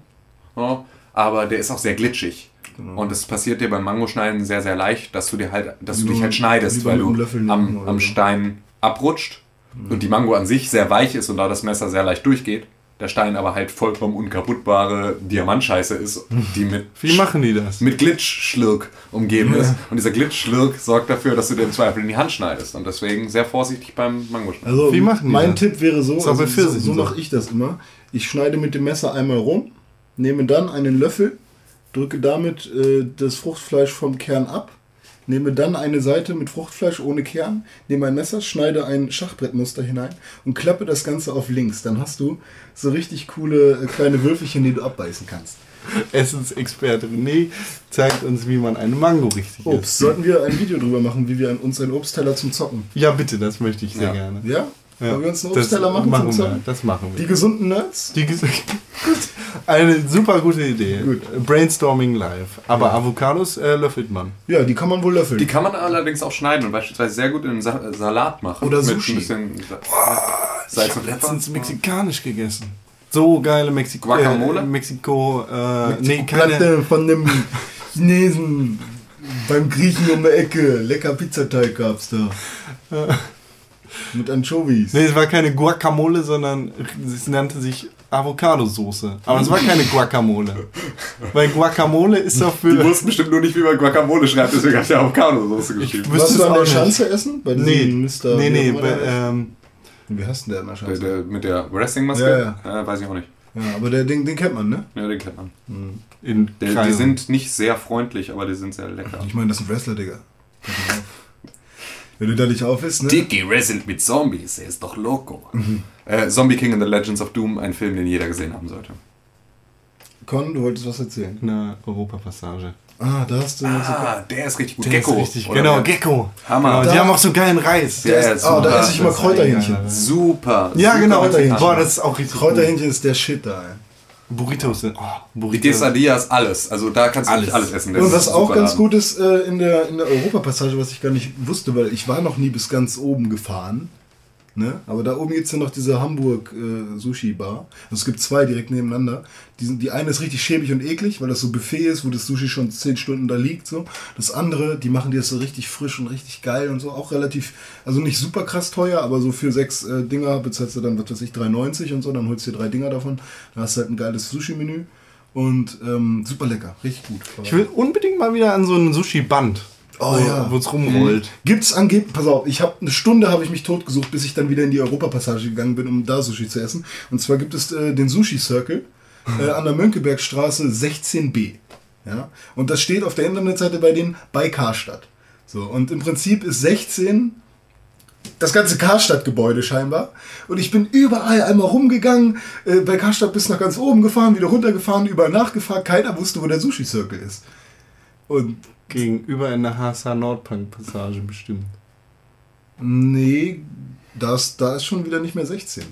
Ja, aber der ist auch sehr glitschig. Genau. Und es passiert dir beim Mangoschneiden sehr, sehr leicht, dass du dir halt, dass du dich halt schneidest, weil du nehmen am, am. Stein abrutscht und die Mango an sich sehr weich ist und da das Messer sehr leicht durchgeht. Der Stein aber halt vollkommen unkaputtbare Diamantscheiße ist, die mit, Wie machen die das? mit Glitschschlürk umgeben ist. Und dieser Glitschschlürk sorgt dafür, dass du dir im Zweifel in die Hand schneidest. Und deswegen sehr vorsichtig beim Mangoschneiden. Also Wie machen die mein das? Tipp wäre so, also so so. mache ich das immer. Ich schneide mit dem Messer einmal rum, nehme dann einen Löffel, drücke damit äh, das Fruchtfleisch vom Kern ab, nehme dann eine Seite mit Fruchtfleisch ohne Kern, nehme ein Messer, schneide ein Schachbrettmuster hinein und klappe das Ganze auf links. Dann hast du so richtig coole äh, kleine Würfelchen, die du abbeißen kannst. Essensexperte René zeigt uns, wie man eine Mango richtig Obst. isst. Sollten wir ein Video drüber machen, wie wir uns einen Obstteller zum Zocken? Ja, bitte, das möchte ich sehr Ja. gerne. Ja? Ja. Wollen wir uns einen Das Obstteller machen, machen zum wir. Das machen wir. Die gesunden Nerds? Die ges-. Eine super gute Idee. Gut. Brainstorming live. Aber Avocados äh, löffelt man. Ja, die kann man wohl löffeln. Die kann man allerdings auch schneiden und beispielsweise sehr gut in einen Sa Salat machen. Oder Mit Sushi. ein bisschen Sa Salz und Pfeffer. Letztens mexikanisch gegessen. So geile Mexiko. Guacamole? Äh, Mexiko. Äh, nee, keine. Platte von dem Chinesen beim Griechen um die Ecke. Lecker Pizzateig gab's da. Mit Anchovies. Nee, es war keine Guacamole, sondern es nannte sich Avocado-Soße. Aber es war keine Guacamole. Weil Guacamole ist doch Die für. wussten bestimmt nur nicht, wie man Guacamole schreibt, deswegen hat der Avocado-Soße geschrieben. es du an der. Schanze essen? Bei Nee, Mr. nee, nee. Bei, ähm, Wie heißt denn der an der Schanze? der, mit der Wrestling-Maske? Ja, ja. Äh, weiß ich auch nicht. Ja, aber der, den, den kennt man, ne? Ja, den kennt man. in Der, die sind nicht sehr freundlich, aber die sind sehr lecker. Ich meine, das ist ein Wrestler, Digga. Wenn du da nicht auf bist, ne? Dicky wrestelt mit Zombies, er ist doch loco. Äh, Zombie King and the Legends of Doom, ein Film, den jeder gesehen haben sollte. Con, du wolltest was erzählen. Eine Europapassage. Ah, da hast du... Ah, der ist richtig gut. Der Gecko. ist richtig, genau? Gecko. Hammer. Genau, die haben auch so geilen Reis. Der Der ist ist, ah, da esse ich mal ist Kräuterhähnchen. Super. Ja, super genau. mexikanisch. Boah, das ist auch richtig Kräuterhähnchen ist der Shit da, ey. Burritos sind. Oh, Die Burritos. Quesadillas, alles. Also da kannst du Alles. alles, alles essen. Das Und ist was auch ganz Laden. gut ist äh, in der, in der Europapassage, was ich gar nicht wusste, weil ich war noch nie bis ganz oben gefahren. Ne? Aber da oben gibt es ja noch diese Hamburg äh. Also es gibt zwei direkt nebeneinander. Die, sind, die eine ist richtig schäbig und eklig, weil das so Buffet ist, wo das Sushi schon zehn Stunden da liegt. So. Das andere, die machen dir das so richtig frisch und richtig geil und so. Auch relativ, also nicht super krass teuer, aber so für sechs äh, Dinger bezahlst du dann, was weiß ich, 3,90 und so. Dann holst du dir drei Dinger davon. Dann hast du halt ein geiles Sushi-Menü. Und ähm, super lecker, richtig gut. Ich will unbedingt mal wieder an so ein Sushi-Band. Oh wo, ja. Wo es rumrollt. Gibt's angeblich, pass auf, ich habe eine Stunde habe ich mich totgesucht, bis ich dann wieder in die Europapassage gegangen bin, um da Sushi zu essen. Und zwar gibt es äh, den Sushi Circle äh, an der Mönckebergstraße 16b. Ja? Und das steht auf der Internetseite bei denen bei Karstadt. So, und im Prinzip ist 16 das ganze Karstadt-Gebäude scheinbar. Und ich bin überall einmal rumgegangen, äh, bei Karstadt bis nach ganz oben gefahren, wieder runtergefahren, überall nachgefragt. Keiner wusste, wo der Sushi Circle ist. Und Gegenüber in der HSH Nordpunk-Passage bestimmt. Nee, das, da ist schon wieder nicht mehr 16.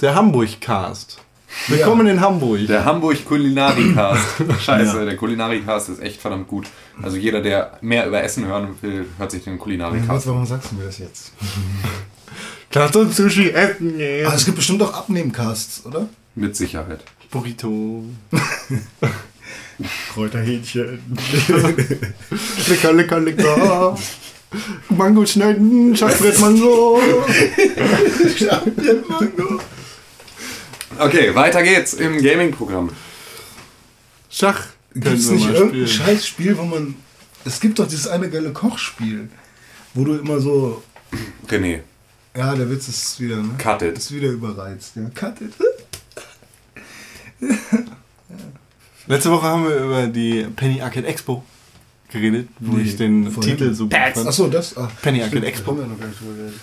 Der Hamburg-Cast. Willkommen in Hamburg. Der Hamburg Kulinarikast. Scheiße, Ja. der Kulinarikast ist echt verdammt gut. Also jeder, der mehr über Essen hören will, hört sich den Kulinarikast an. warum sagst du mir das jetzt? Lass uns Sushi essen gehen. Ah, es gibt bestimmt auch Abnehmcasts, oder? Mit Sicherheit. Burrito. Kräuterhähnchen. Lecker, lecker, lecker. Mango schneiden, Schachbrett Mango. Okay, weiter geht's im Gaming-Programm. Schach. Gibt es nicht irgendein. Scheißspiel, wo man. Es gibt doch dieses eine geile Kochspiel, wo du immer so. René, Ja, der Witz ist wieder, ne? cut it. Ist wieder überreizt. Ja, cut it. Letzte Woche haben wir über die Penny Arcade Expo geredet, wo Nee, ich den. Titel so gut fand. Achso, das. Ach, Penny Arcade stimmt, Expo. haben wir noch gar nicht drüber geredet.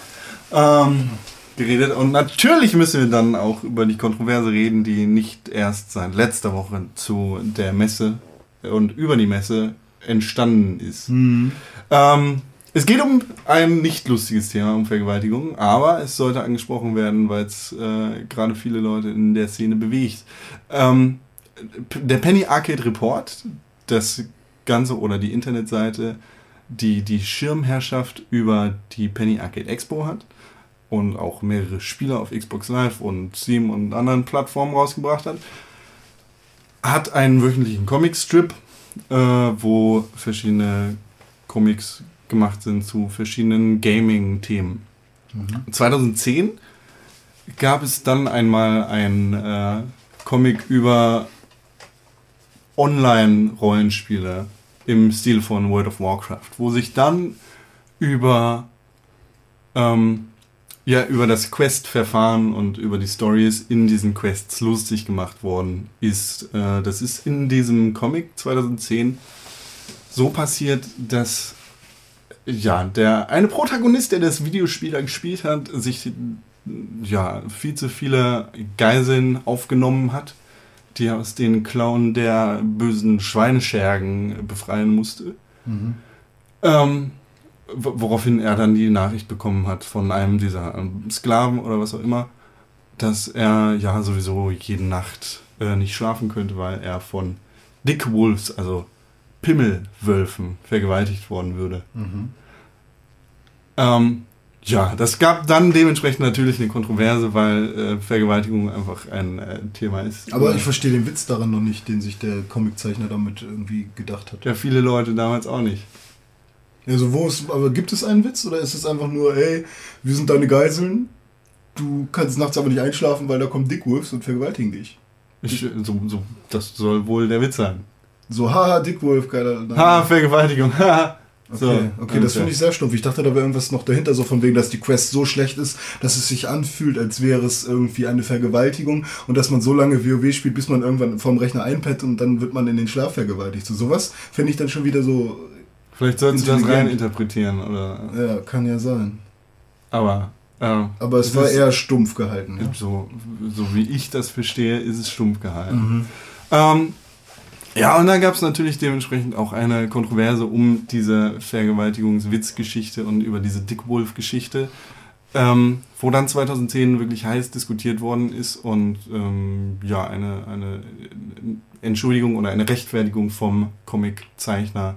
ähm, geredet. Und natürlich müssen wir dann auch über die Kontroverse reden, die nicht erst seit letzter Woche zu der Messe und über die Messe entstanden ist. Ähm, es geht um ein nicht lustiges Thema, um Vergewaltigung, aber es sollte angesprochen werden, weil es äh, gerade viele Leute in der Szene bewegt. Ähm, der Penny Arcade Report, das Ganze oder die Internetseite, die die Schirmherrschaft über die Penny Arcade Expo hat und auch mehrere Spiele auf Xbox Live und Steam und anderen Plattformen rausgebracht hat, hat einen wöchentlichen Comicstrip, äh, wo verschiedene Comics gemacht sind zu verschiedenen Gaming-Themen. 2010 gab es dann einmal ein äh, Comic über Online-Rollenspiele im Stil von World of Warcraft, wo sich dann über ähm, ja, über das Quest-Verfahren und über die Stories in diesen Quests lustig gemacht worden ist. Äh, das ist in diesem Comic 2010 so passiert, dass ja, der eine Protagonist, der das Videospiel da gespielt hat, sich ja, viel zu viele Geiseln aufgenommen hat, die er aus den Klauen der bösen Schweineschergen befreien musste. Ähm, wo- woraufhin er dann die Nachricht bekommen hat von einem dieser ähm, Sklaven oder was auch immer, dass er ja sowieso jede Nacht äh, nicht schlafen könnte, weil er von Dick Wolves, also Pimmelwölfen, vergewaltigt worden würde. Ähm, ja, das gab dann dementsprechend natürlich eine Kontroverse, weil äh, Vergewaltigung einfach ein äh, Thema ist. Aber ich verstehe den Witz daran noch nicht, den sich der Comiczeichner damit irgendwie gedacht hat. ja, viele Leute damals auch nicht. Also wo ist, aber gibt es einen Witz oder ist es einfach nur, ey, wir sind deine Geiseln, du kannst nachts aber nicht einschlafen, weil da kommen Dickwolves und vergewaltigen dich. Ich, so, so, das soll wohl der Witz sein. So, haha, Dickwolf, geiler. Ha, Vergewaltigung, haha. Okay, okay, das finde ich sehr stumpf. Ich dachte, da wäre irgendwas noch dahinter, so von wegen, dass die Quest so schlecht ist, dass es sich anfühlt, als wäre es irgendwie eine Vergewaltigung und dass man so lange WoW spielt, bis man irgendwann vorm Rechner einpennt und dann wird man in den Schlaf vergewaltigt. So sowas finde ich dann schon wieder so, Vielleicht sollten sie das Intelligent. rein interpretieren, oder. ja, kann ja sein. Aber. Äh, Aber es war eher stumpf gehalten. Ja. So, so wie ich das verstehe, ist es stumpf gehalten. Mhm. Ähm, ja, und dann gab es natürlich dementsprechend auch eine Kontroverse um diese Vergewaltigungswitzgeschichte und über diese Dick Wolf-Geschichte, ähm, wo dann 2010 wirklich heiß diskutiert worden ist und ähm, ja, eine, eine Entschuldigung oder eine Rechtfertigung vom Comiczeichner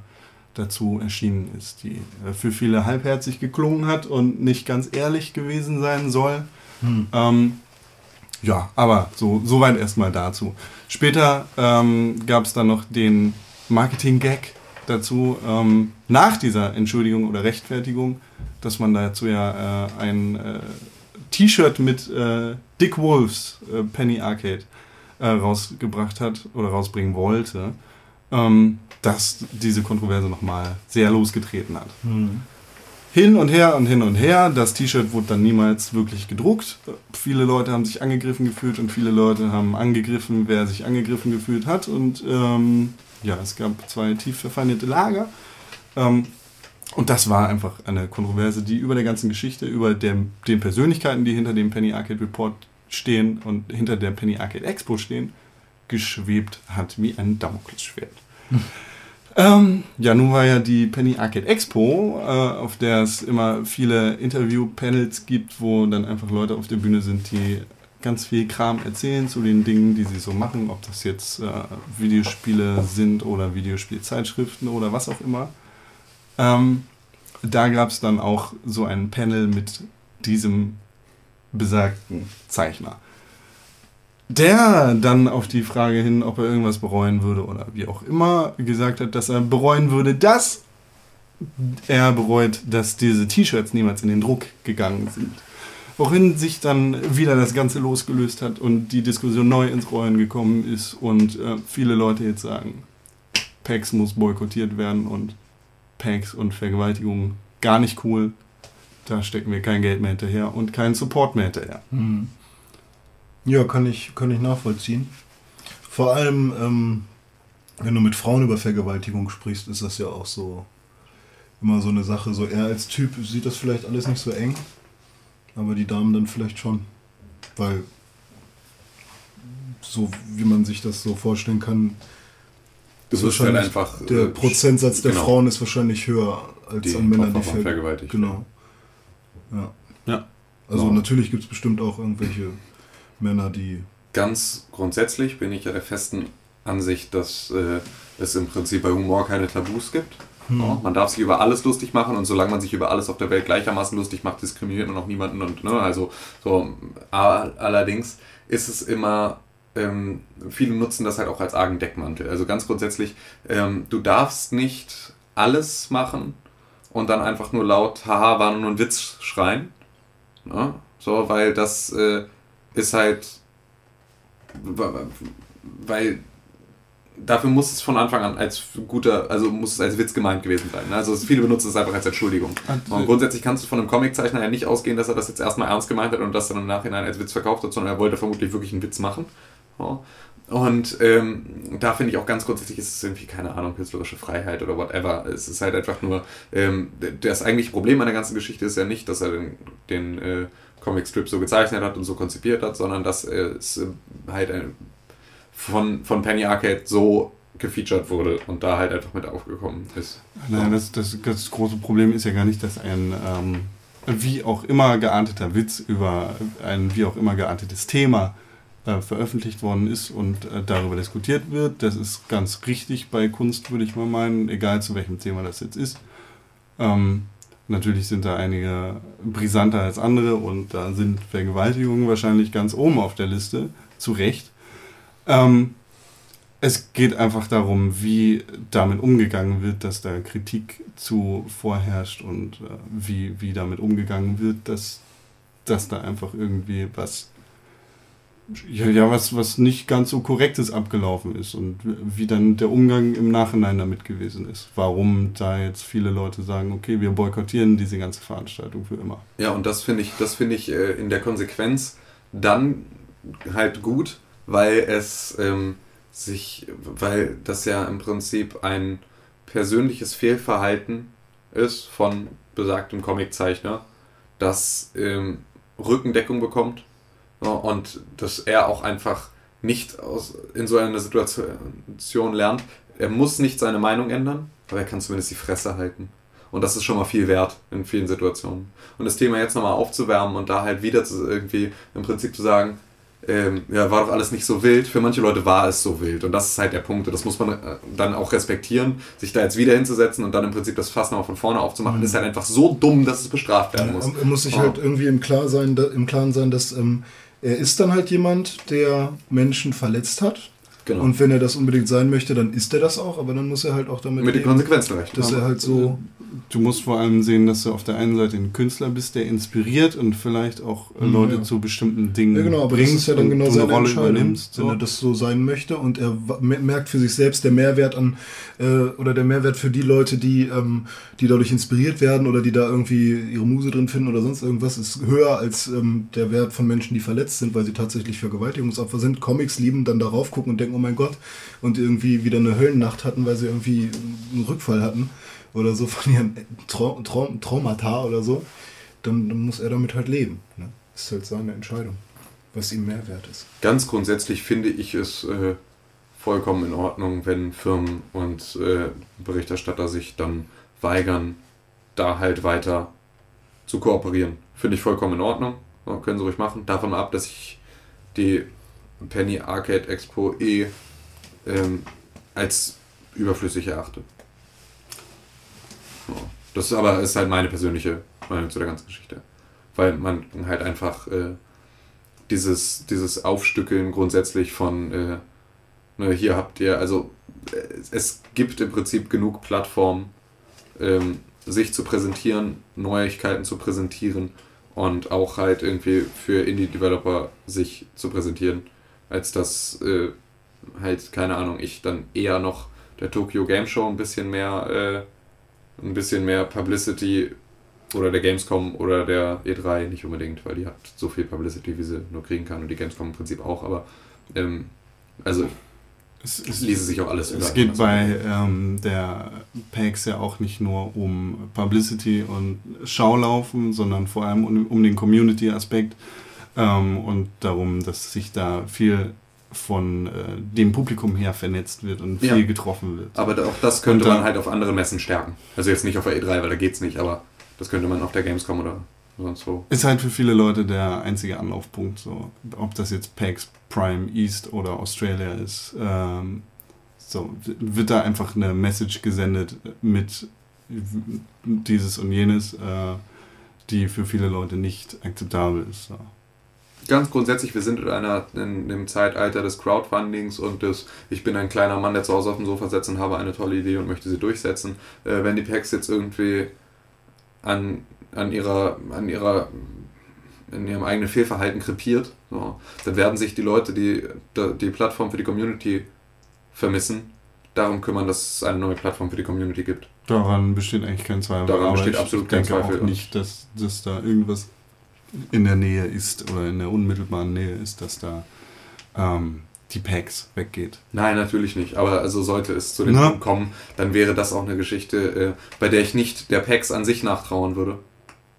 dazu erschienen ist, die äh, für viele halbherzig geklungen hat und nicht ganz ehrlich gewesen sein soll. Ähm, ja, aber so soweit erstmal dazu. Später ähm, gab es dann noch den Marketing-Gag dazu, ähm, nach dieser Entschuldigung oder Rechtfertigung, dass man dazu ja äh, ein äh, T-Shirt mit äh, Dick Wolves äh, Penny Arcade äh, rausgebracht hat oder rausbringen wollte, ähm, dass diese Kontroverse nochmal sehr losgetreten hat hin und her und hin und her. Das T-Shirt wurde dann niemals wirklich gedruckt. Viele Leute haben sich angegriffen gefühlt und viele Leute haben angegriffen, wer sich angegriffen gefühlt hat. Und ähm, ja, es gab zwei tief verfeindete Lager. Ähm, und das war einfach eine Kontroverse, die über der ganzen Geschichte, über dem, den Persönlichkeiten, die hinter dem Penny Arcade Report stehen und hinter der Penny Arcade Expo stehen, geschwebt hat wie ein Damoklesschwert. Ähm, ja, nun war ja die Penny Arcade Expo, äh, auf der es immer viele Interview-Panels gibt, wo dann einfach Leute auf der Bühne sind, die ganz viel Kram erzählen zu den Dingen, die sie so machen, ob das jetzt äh, Videospiele sind oder Videospielzeitschriften oder was auch immer. Ähm, da gab es dann auch so ein Panel mit diesem besagten Zeichner. Der dann auf die Frage hin, ob er irgendwas bereuen würde oder wie auch immer, gesagt hat, dass er bereuen würde, dass er bereut, dass diese T-Shirts niemals in den Druck gegangen sind. Worin sich dann wieder das Ganze losgelöst hat und die Diskussion neu ins Rollen gekommen ist und äh, viele Leute jetzt sagen, PAX muss boykottiert werden und PAX und Vergewaltigung gar nicht cool. Da stecken wir kein Geld mehr hinterher und keinen Support mehr hinterher. Ja, kann ich, kann ich nachvollziehen. Vor allem, ähm, wenn du mit Frauen über Vergewaltigung sprichst, ist das ja auch so immer so eine Sache. So er als Typ sieht das vielleicht alles nicht so eng, aber die Damen dann vielleicht schon. Weil so wie man sich das so vorstellen kann, Du ist wirst halt wahrscheinlich einfach. der äh, Prozentsatz der genau. Frauen ist wahrscheinlich höher als Die an Männern, die ver- vergewaltigt Genau. Ja. Ja. Also Ja. natürlich gibt es bestimmt auch irgendwelche Männer, die Ganz grundsätzlich bin ich ja der festen Ansicht, dass äh, es im Prinzip bei Humor keine Tabus gibt. Ja, man darf sich über alles lustig machen und solange man sich über alles auf der Welt gleichermaßen lustig macht, diskriminiert man auch niemanden. Und, ne, also so, allerdings ist es immer, ähm, viele nutzen das halt auch als argen Deckmantel. Also ganz grundsätzlich, ähm, du darfst nicht alles machen und dann einfach nur laut, haha, war nur ein Witz schreien. Ne? So, weil das äh, ist halt, weil dafür muss es von Anfang an als guter, also muss es als Witz gemeint gewesen sein. ne? Also viele benutzen es einfach als Entschuldigung. Und grundsätzlich kannst du von einem Comiczeichner ja nicht ausgehen, dass er das jetzt erstmal ernst gemeint hat und das dann im Nachhinein als Witz verkauft hat, sondern er wollte vermutlich wirklich einen Witz machen. Und ähm, da finde ich auch ganz grundsätzlich ist es irgendwie, keine Ahnung, künstlerische Freiheit oder whatever. Es ist halt einfach nur, ähm, das eigentliche Problem an der ganzen Geschichte ist ja nicht, dass er den, den äh, Comicstrip so gezeichnet hat und so konzipiert hat, sondern dass äh, es äh, halt ein, von, von Penny Arcade so gefeatured wurde und da halt einfach mit aufgekommen ist. Naja, das, das, das große Problem ist ja gar nicht, dass ein ähm, wie auch immer geahndeter Witz über ein wie auch immer geahndetes Thema äh, veröffentlicht worden ist und äh, darüber diskutiert wird. Das ist ganz richtig bei Kunst, würde ich mal meinen, egal zu welchem Thema das jetzt ist. Ähm, natürlich sind da einige brisanter als andere und da sind Vergewaltigungen wahrscheinlich ganz oben auf der Liste, zu Recht. Ähm, es geht einfach darum, wie damit umgegangen wird, dass da Kritik zu vorherrscht und äh, wie, wie damit umgegangen wird, dass, dass da einfach irgendwie was, ja, was, was nicht ganz so korrektes abgelaufen ist und wie dann der Umgang im Nachhinein damit gewesen ist. Warum da jetzt viele Leute sagen, okay, wir boykottieren diese ganze Veranstaltung für immer. Ja, und das finde ich, das finde ich äh, in der Konsequenz dann halt gut, weil es ähm, sich, weil das ja im Prinzip ein persönliches Fehlverhalten ist von besagtem Comiczeichner, das ähm, Rückendeckung bekommt und dass er auch einfach nicht aus, in so einer Situation lernt. Er muss nicht seine Meinung ändern, aber er kann zumindest die Fresse halten. Und das ist schon mal viel wert in vielen Situationen. Und das Thema jetzt nochmal aufzuwärmen und da halt wieder zu, irgendwie im Prinzip zu sagen, ähm, ja, war doch alles nicht so wild. Für manche Leute war es so wild. Und das ist halt der Punkt. Und das muss man äh, dann auch respektieren, sich da jetzt wieder hinzusetzen und dann im Prinzip das Fass nochmal von vorne aufzumachen, ist halt einfach so dumm, dass es bestraft werden muss. Er, er muss sich Ja. halt irgendwie im, Klar sein, da, im Klaren sein, dass ähm, er ist dann halt jemand, der Menschen verletzt hat. Genau. Und wenn er das unbedingt sein möchte, dann ist er das auch, aber dann muss er halt auch damit Mit den Konsequenzen rechnen. dass er halt so. Du musst vor allem sehen, dass du auf der einen Seite ein Künstler bist, der inspiriert und vielleicht auch äh, Leute ja. zu bestimmten Dingen Ja, genau, aber bringst das ist ja dann genau seine eine Rolle übernimmst. wenn So. er das so sein möchte und er merkt für sich selbst der Mehrwert an äh, oder der Mehrwert für die Leute, die ähm, die dadurch inspiriert werden oder die da irgendwie ihre Muse drin finden oder sonst irgendwas ist höher als ähm, der Wert von Menschen, die verletzt sind, weil sie tatsächlich Vergewaltigungsopfer sind. Comics lieben, dann darauf gucken und denken, oh mein Gott, und irgendwie wieder eine Höllennacht hatten, weil sie irgendwie einen Rückfall hatten oder so von ihren Trau Trau Traumata oder so, dann, dann muss er damit halt leben. Ne? Ist halt seine Entscheidung, was ihm mehr wert ist. Ganz grundsätzlich finde ich es äh, vollkommen in Ordnung, wenn Firmen und äh, Berichterstatter sich dann weigern, da halt weiter zu kooperieren. Finde ich vollkommen in Ordnung. Können sie ruhig machen. Davon ab, dass ich die Penny Arcade Expo eh ähm, als überflüssig erachte. Ja. Das ist aber ist halt meine persönliche Meinung zu der ganzen Geschichte. Weil man halt einfach äh, dieses, dieses Aufstückeln grundsätzlich von äh, ne, hier habt ihr, also äh, es gibt im Prinzip genug Plattformen, ähm, sich zu präsentieren, Neuigkeiten zu präsentieren und auch halt irgendwie für Indie-Developer sich zu präsentieren, als dass äh, halt, keine Ahnung, ich dann eher noch der Tokyo Game Show ein bisschen mehr äh, ein bisschen mehr Publicity oder der Gamescom oder der E3 nicht unbedingt, weil die hat so viel Publicity, wie sie nur kriegen kann und die Gamescom im Prinzip auch, aber ähm, also Es, es, ließe sich auch alles es überall geht anders bei ähm, der PAX ja auch nicht nur um Publicity und Schaulaufen, sondern vor allem um, um den Community-Aspekt ähm, und darum, dass sich da viel von äh, dem Publikum her vernetzt wird und Ja. viel getroffen wird. Aber auch das könnte Und da- man halt auf anderen Messen stärken. Also jetzt nicht auf der E3, weil da geht's nicht, aber das könnte man auf der Gamescom oder sonst wo. Ist halt für viele Leute der einzige Anlaufpunkt, so ob das jetzt PAX Prime East oder Australia ist. Ähm, so wird da einfach eine Message gesendet mit dieses und jenes, äh, die für viele Leute nicht akzeptabel ist. So. Ganz grundsätzlich, wir sind in, einer, in dem Zeitalter des Crowdfundings und des Ich bin ein kleiner Mann, der zu Hause auf dem Sofa sitzt und habe eine tolle Idee und möchte sie durchsetzen. Äh, wenn die PAX jetzt irgendwie an, an ihrer, an ihrer in ihrem eigenen Fehlverhalten krepiert, so, dann werden sich die Leute, die die Plattform für die Community vermissen, darum kümmern, dass es eine neue Plattform für die Community gibt. Daran besteht eigentlich kein Zweifel. Daran besteht ich absolut kein denke Zweifel. auch nicht, dass, dass da irgendwas in der Nähe ist oder in der unmittelbaren Nähe ist, dass da ähm, die PAX weggeht. Nein, natürlich nicht. Aber also sollte es zu dem Na? Punkt kommen, dann wäre das auch eine Geschichte, äh, bei der ich nicht der PAX an sich nachtrauen würde,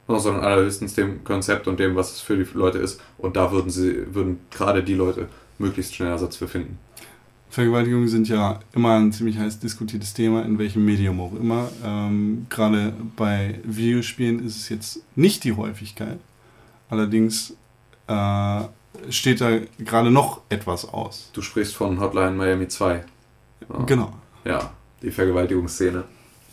sondern allerhöchstens dem Konzept und dem, was es für die Leute ist. Und da würden sie, würden gerade die Leute möglichst schnell Ersatz für finden. Vergewaltigungen sind ja immer ein ziemlich heiß diskutiertes Thema, in welchem Medium auch immer. Ähm, Gerade bei Videospielen ist es jetzt nicht die Häufigkeit. Allerdings äh, steht da gerade noch etwas aus. Du sprichst von Hotline Miami 2. Ja. Genau. Ja, die Vergewaltigungsszene.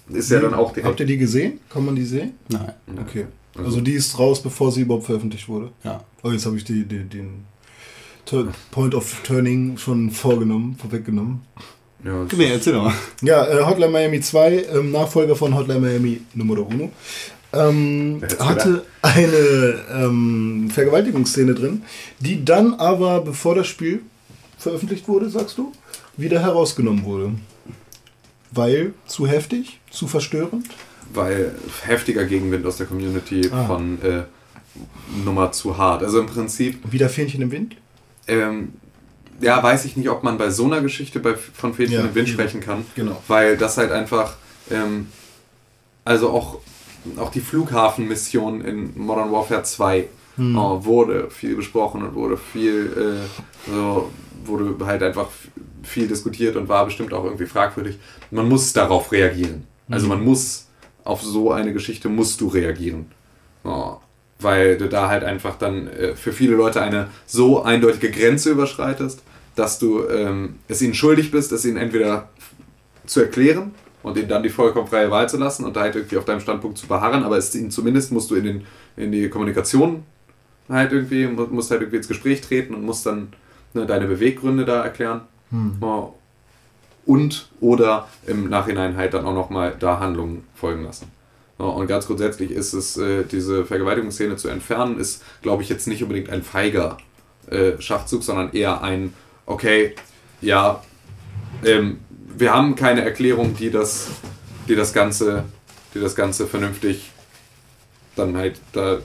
Ist ja dann auch die. Habt ihr die gesehen? Kann man die sehen? Nein. Okay. Also die ist raus, bevor sie überhaupt veröffentlicht wurde. Ja. Oh, jetzt habe ich die, die, den Point of Turning schon vorgenommen, vorweggenommen. Ja, Nee, erzähl doch mal. Ja, äh, Hotline Miami 2, ähm, Nachfolger von Hotline Miami Numero Uno, ähm, hatte eine ähm, Vergewaltigungsszene drin, die dann aber, bevor das Spiel veröffentlicht wurde, sagst du, wieder herausgenommen wurde. Weil zu heftig, zu verstörend. weil heftiger Gegenwind aus der Community Ah. von äh, Nummer zu hart. Also im Prinzip Wieder Fähnchen im Wind. Ähm, ja, weiß ich nicht, ob man bei so einer Geschichte bei, von Fähnchen Ja, im Wind sprechen kann. Genau. Weil das halt einfach, ähm, also auch, auch die Flughafenmission in Modern Warfare 2 äh, wurde viel besprochen und wurde viel, äh, so, wurde halt einfach viel diskutiert und war bestimmt auch irgendwie fragwürdig. Man muss darauf reagieren. Also man muss, auf so eine Geschichte musst du reagieren. Ja, weil du da halt einfach dann äh, für viele Leute eine so eindeutige Grenze überschreitest, dass du ähm, es ihnen schuldig bist, es ihnen entweder zu erklären und ihnen dann die vollkommen freie Wahl zu lassen und da halt irgendwie auf deinem Standpunkt zu beharren, aber es ihnen zumindest musst du in, den, in die Kommunikation halt irgendwie, mu- musst halt irgendwie ins Gespräch treten und musst dann ne, deine Beweggründe da erklären. Ja, und oder im Nachhinein halt dann auch nochmal da Handlungen folgen lassen. Ja, und ganz grundsätzlich ist es, äh, diese Vergewaltigungsszene zu entfernen, ist, glaube ich, jetzt nicht unbedingt ein feiger äh, Schachzug, sondern eher ein, okay, ja, ähm, wir haben keine Erklärung, die das, die das Ganze, die das Ganze vernünftig dann halt da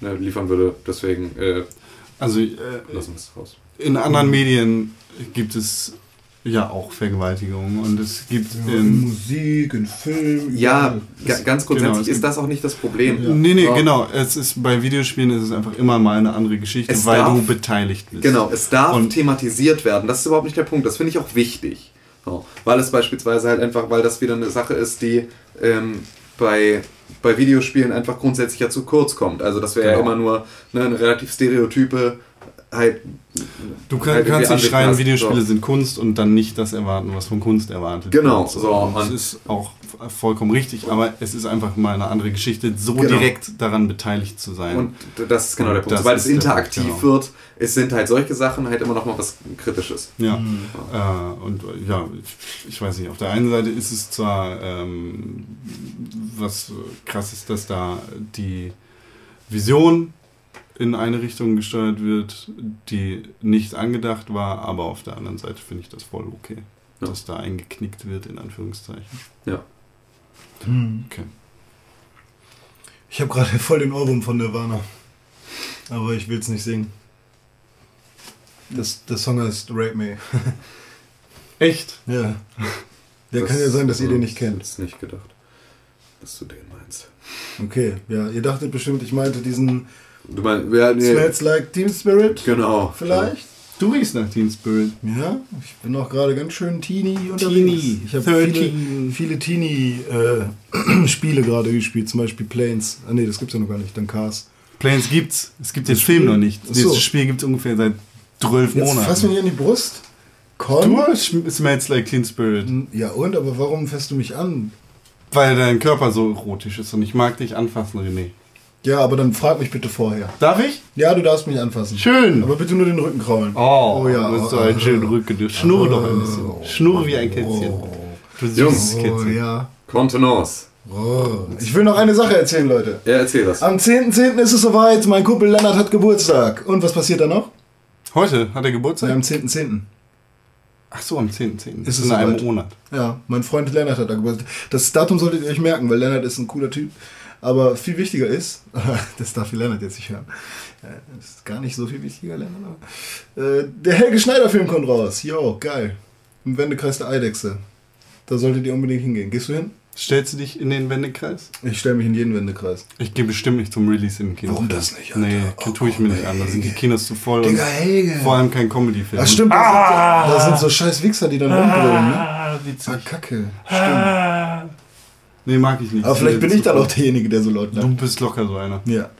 ne, liefern würde. Deswegen äh, Also äh, lassen wir es raus. in anderen Medien gibt es ja auch Vergewaltigungen und es gibt in in Musik, in Film. Ja, ga, ganz grundsätzlich genau, ist das auch nicht das Problem. Ja. Nee, nee, Ja. genau. Es ist bei Videospielen ist es einfach immer mal eine andere Geschichte, Es weil darf- du beteiligt bist. Genau, es darf Und- thematisiert werden. Das ist überhaupt nicht der Punkt. Das finde ich auch wichtig. So, weil es beispielsweise halt einfach, weil das wieder eine Sache ist, die ähm, bei, bei Videospielen einfach grundsätzlich ja zu kurz kommt. Also das wäre ja Genau. immer nur ne, eine relativ stereotype halt. Du kann, halt kannst nicht schreien. Videospiele So. sind Kunst und dann nicht das erwarten, was von Kunst erwartet Genau, wird. so, Und das ist auch vollkommen richtig, aber es ist einfach mal eine andere Geschichte, so Genau. direkt daran beteiligt zu sein. Und das ist genau Und der Punkt. das Sobald es interaktiv Punkt, genau. wird, es sind halt solche Sachen halt immer noch mal was Kritisches. Ja, äh, und äh, ja, ich, ich weiß nicht, auf der einen Seite ist es zwar ähm, was krass ist, dass da die Vision in eine Richtung gesteuert wird, die nicht angedacht war, aber auf der anderen Seite finde ich das voll okay, Ja. dass da eingeknickt wird, in Anführungszeichen. Ja. Hm. Okay. Ich habe gerade voll den Ohrwurm von Nirvana. Aber ich will es nicht singen. Das, der Song heißt Rape Me. Echt? Ja. Der kann ja sein, dass ihr den nicht Ich kennt. hätte nicht gedacht, dass du den meinst. Okay, ja. Ihr dachtet bestimmt, ich meinte diesen Du meinst, wer, nee, Smells Like Team Spirit. Genau. Vielleicht? Du riechst nach Teen Spirit. Ja, ich bin auch gerade ganz schön Teenie unterwegs. Teenie, ich habe viele, 13. viele Teenie-Spiele gerade gespielt, zum Beispiel Planes. Ah nee, das gibt's ja noch gar nicht. Dann Cars. Planes gibt's. Es gibt den Film noch nicht. Ach so. Dieses Spiel gibt's ungefähr seit 12 Jetzt Monaten. fass mich an die Brust. Komm. Du smells like Teen Spirit. Ja und, aber warum fässt du mich an? Weil dein Körper so erotisch ist und ich mag dich anfassen, René. Ja, aber dann frag mich bitte vorher. Darf ich? Ja, du darfst mich anfassen. Schön. Aber bitte nur den Rücken kraulen. Oh, ja. du hast so oh, einen oh, schönen Rücken. Du schnurre doch ein bisschen. Schnurre wie ein Kätzchen. Du süßes Oh, Kätzchen. ja. Kontenance. Oh. Ich will noch eine Sache erzählen, Leute. Ja, erzähl was. Am 10.10. ist es soweit. Mein Kumpel Lennart hat Geburtstag. Und was passiert da noch? Heute hat er Geburtstag? Ja, am 10.10. Ach so, am 10.10. Ist es in einem? Monat. Ja, mein Freund Lennart hat da Geburtstag. Das Datum solltet ihr euch merken, weil Lennart ist ein cooler Typ. Aber viel wichtiger ist, das darf Lennart jetzt nicht hören. Äh, Das ist gar nicht so viel wichtiger, Lennart. Aber, äh, der Helge Schneider-Film kommt raus. Jo, geil. Im Wendekreis der Eidechse. Da solltet ihr unbedingt hingehen. Gehst du hin? Stellst du dich in den Wendekreis? Ich stelle mich in jeden Wendekreis. Ich gehe bestimmt nicht zum Release in den Kino. Warum das nicht, Alter? Nee, Oh, tue ich mir nicht an. Da sind die Kinos zu voll. und Helge. vor allem kein Comedy-Film. Ach stimmt, da, sind, da sind so scheiß Wichser, die dann rumbrüllen, ne? Ah, witzig. Ah, kacke. Nee, mag ich nicht. Aber vielleicht bin ich dann auch derjenige, der so laut Du lacht. bist locker so einer. Ja.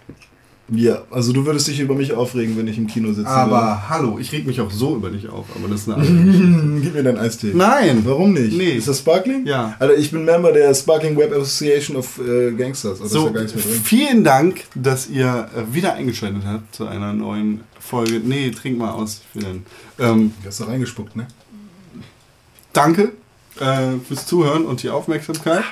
Ja, also du würdest dich über mich aufregen, wenn ich im Kino sitze. Aber hallo, ich reg mich auch so über dich auf, aber das ist eine andere Hm, Gib mir deinen Eistee. Nein! Warum nicht? Nee. Ist das Sparkling? Ja. Alter, ich bin Member der Sparkling Web Association of äh, Gangsters. Oh, das ist So, ja gar nichts mehr drin. vielen Dank, dass ihr äh, wieder eingeschaltet habt zu einer neuen Folge. Nee, trink mal aus. Dann. Ähm, Du hast da reingespuckt, ne? danke äh, fürs Zuhören und die Aufmerksamkeit.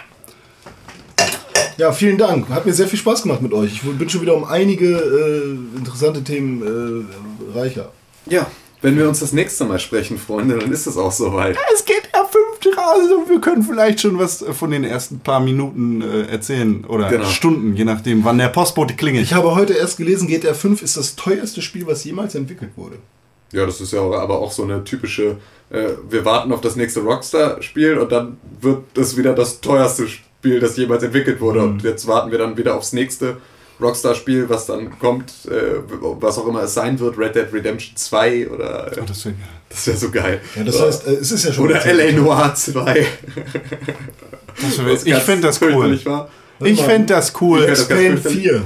Ja, vielen Dank. Hat mir sehr viel Spaß gemacht mit euch. Ich bin schon wieder um einige äh, interessante Themen äh, reicher. Ja, wenn wir uns das nächste Mal sprechen, Freunde, dann ist es auch soweit. Es geht R5 raus und wir können vielleicht schon was von den ersten paar Minuten äh, erzählen oder Genau. Stunden, je nachdem, wann der Postbote klingelt. Ich habe heute erst gelesen, GTA 5 ist das teuerste Spiel, was jemals entwickelt wurde. Ja, das ist ja aber auch so eine typische, äh, wir warten auf das nächste Rockstar-Spiel und dann wird das wieder das teuerste Spiel, das jemals entwickelt wurde. Und jetzt warten wir dann wieder aufs nächste Rockstar-Spiel, was dann kommt, äh, was auch immer es sein wird, Red Dead Redemption 2 oder... Äh, Oh, das wäre wäre so geil. Ja, das heißt, äh, es ist ja schon. Oder LA Noir 2. Das wär, Was ich fände das cool. Ich fände das cool. Fürchterlich. 4.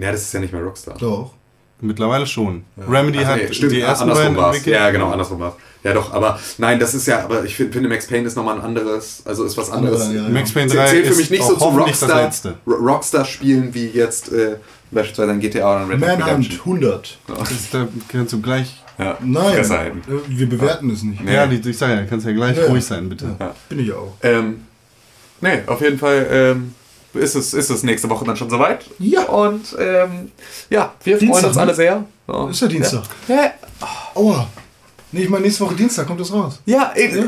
Ja, das ist ja nicht mehr Rockstar. Doch. Mittlerweile schon. Remedy Ach, hat nee, stimmt, die ersten andersrum beiden entwickelt. Ja, genau, andersrum war's. Ja, doch, aber nein, das ist ja, aber ich find- finde, Max Payne ist nochmal ein anderes, also ist was anderes. Andere, ja, ja. Max Payne Zählt 3 zählt für ist mich nicht so zu Rockstar, letzte. Ro- Rockstar-Spielen wie jetzt äh, beispielsweise ein GTA oder ein Red Dead Manhunt Redemption. 100. Das, da kannst du gleich. Ja, Nein, äh, wir bewerten es nicht. Nee. Ja, die, ich sag ja, kannst ja gleich ruhig sein, bitte. Bin ich auch. Ähm, nee, auf jeden Fall ähm, ist, es, ist es nächste Woche dann schon soweit. Ja. Und ähm, ja, wir freuen Dienstag, uns ne? alle sehr. So. Ist ja Dienstag. Ja, Aua. Nee, ich meine, nächste Woche Dienstag kommt das raus. ja, äh,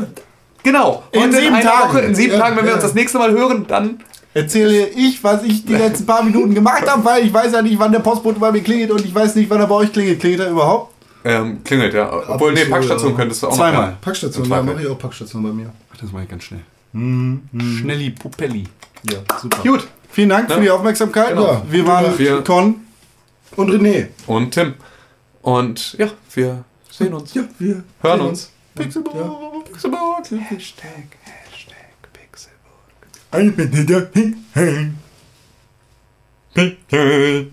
genau. In Heute sieben Tagen. Woche, in sieben Ja, Tagen, wenn wir ja. uns das nächste Mal hören, dann Erzähle ich, was ich die letzten paar Minuten gemacht habe, weil ich weiß ja nicht, wann der Postbote bei mir klingelt und ich weiß nicht, wann er bei euch klingelt. Klingelt er überhaupt? ähm, klingelt, ja. Obwohl, und nee, Packstation ja. könntest du auch Zweimal. noch. ja. Packstation, ja, mache ich auch Packstation bei mir. Ach, das mache ich ganz schnell. Mhm. Schnelli Pupelli. Ja, super. Gut. Vielen Dank Ja. für die Aufmerksamkeit. Genau. Wir waren Wir- Con. Und René. Und Tim. Und ja, wir sehen uns. Ja, wir Hören sehen uns. Pixelburg. Pixelburg. Hashtag, Hashtag Pixelburg. Ein Bitte dahin. Bitte.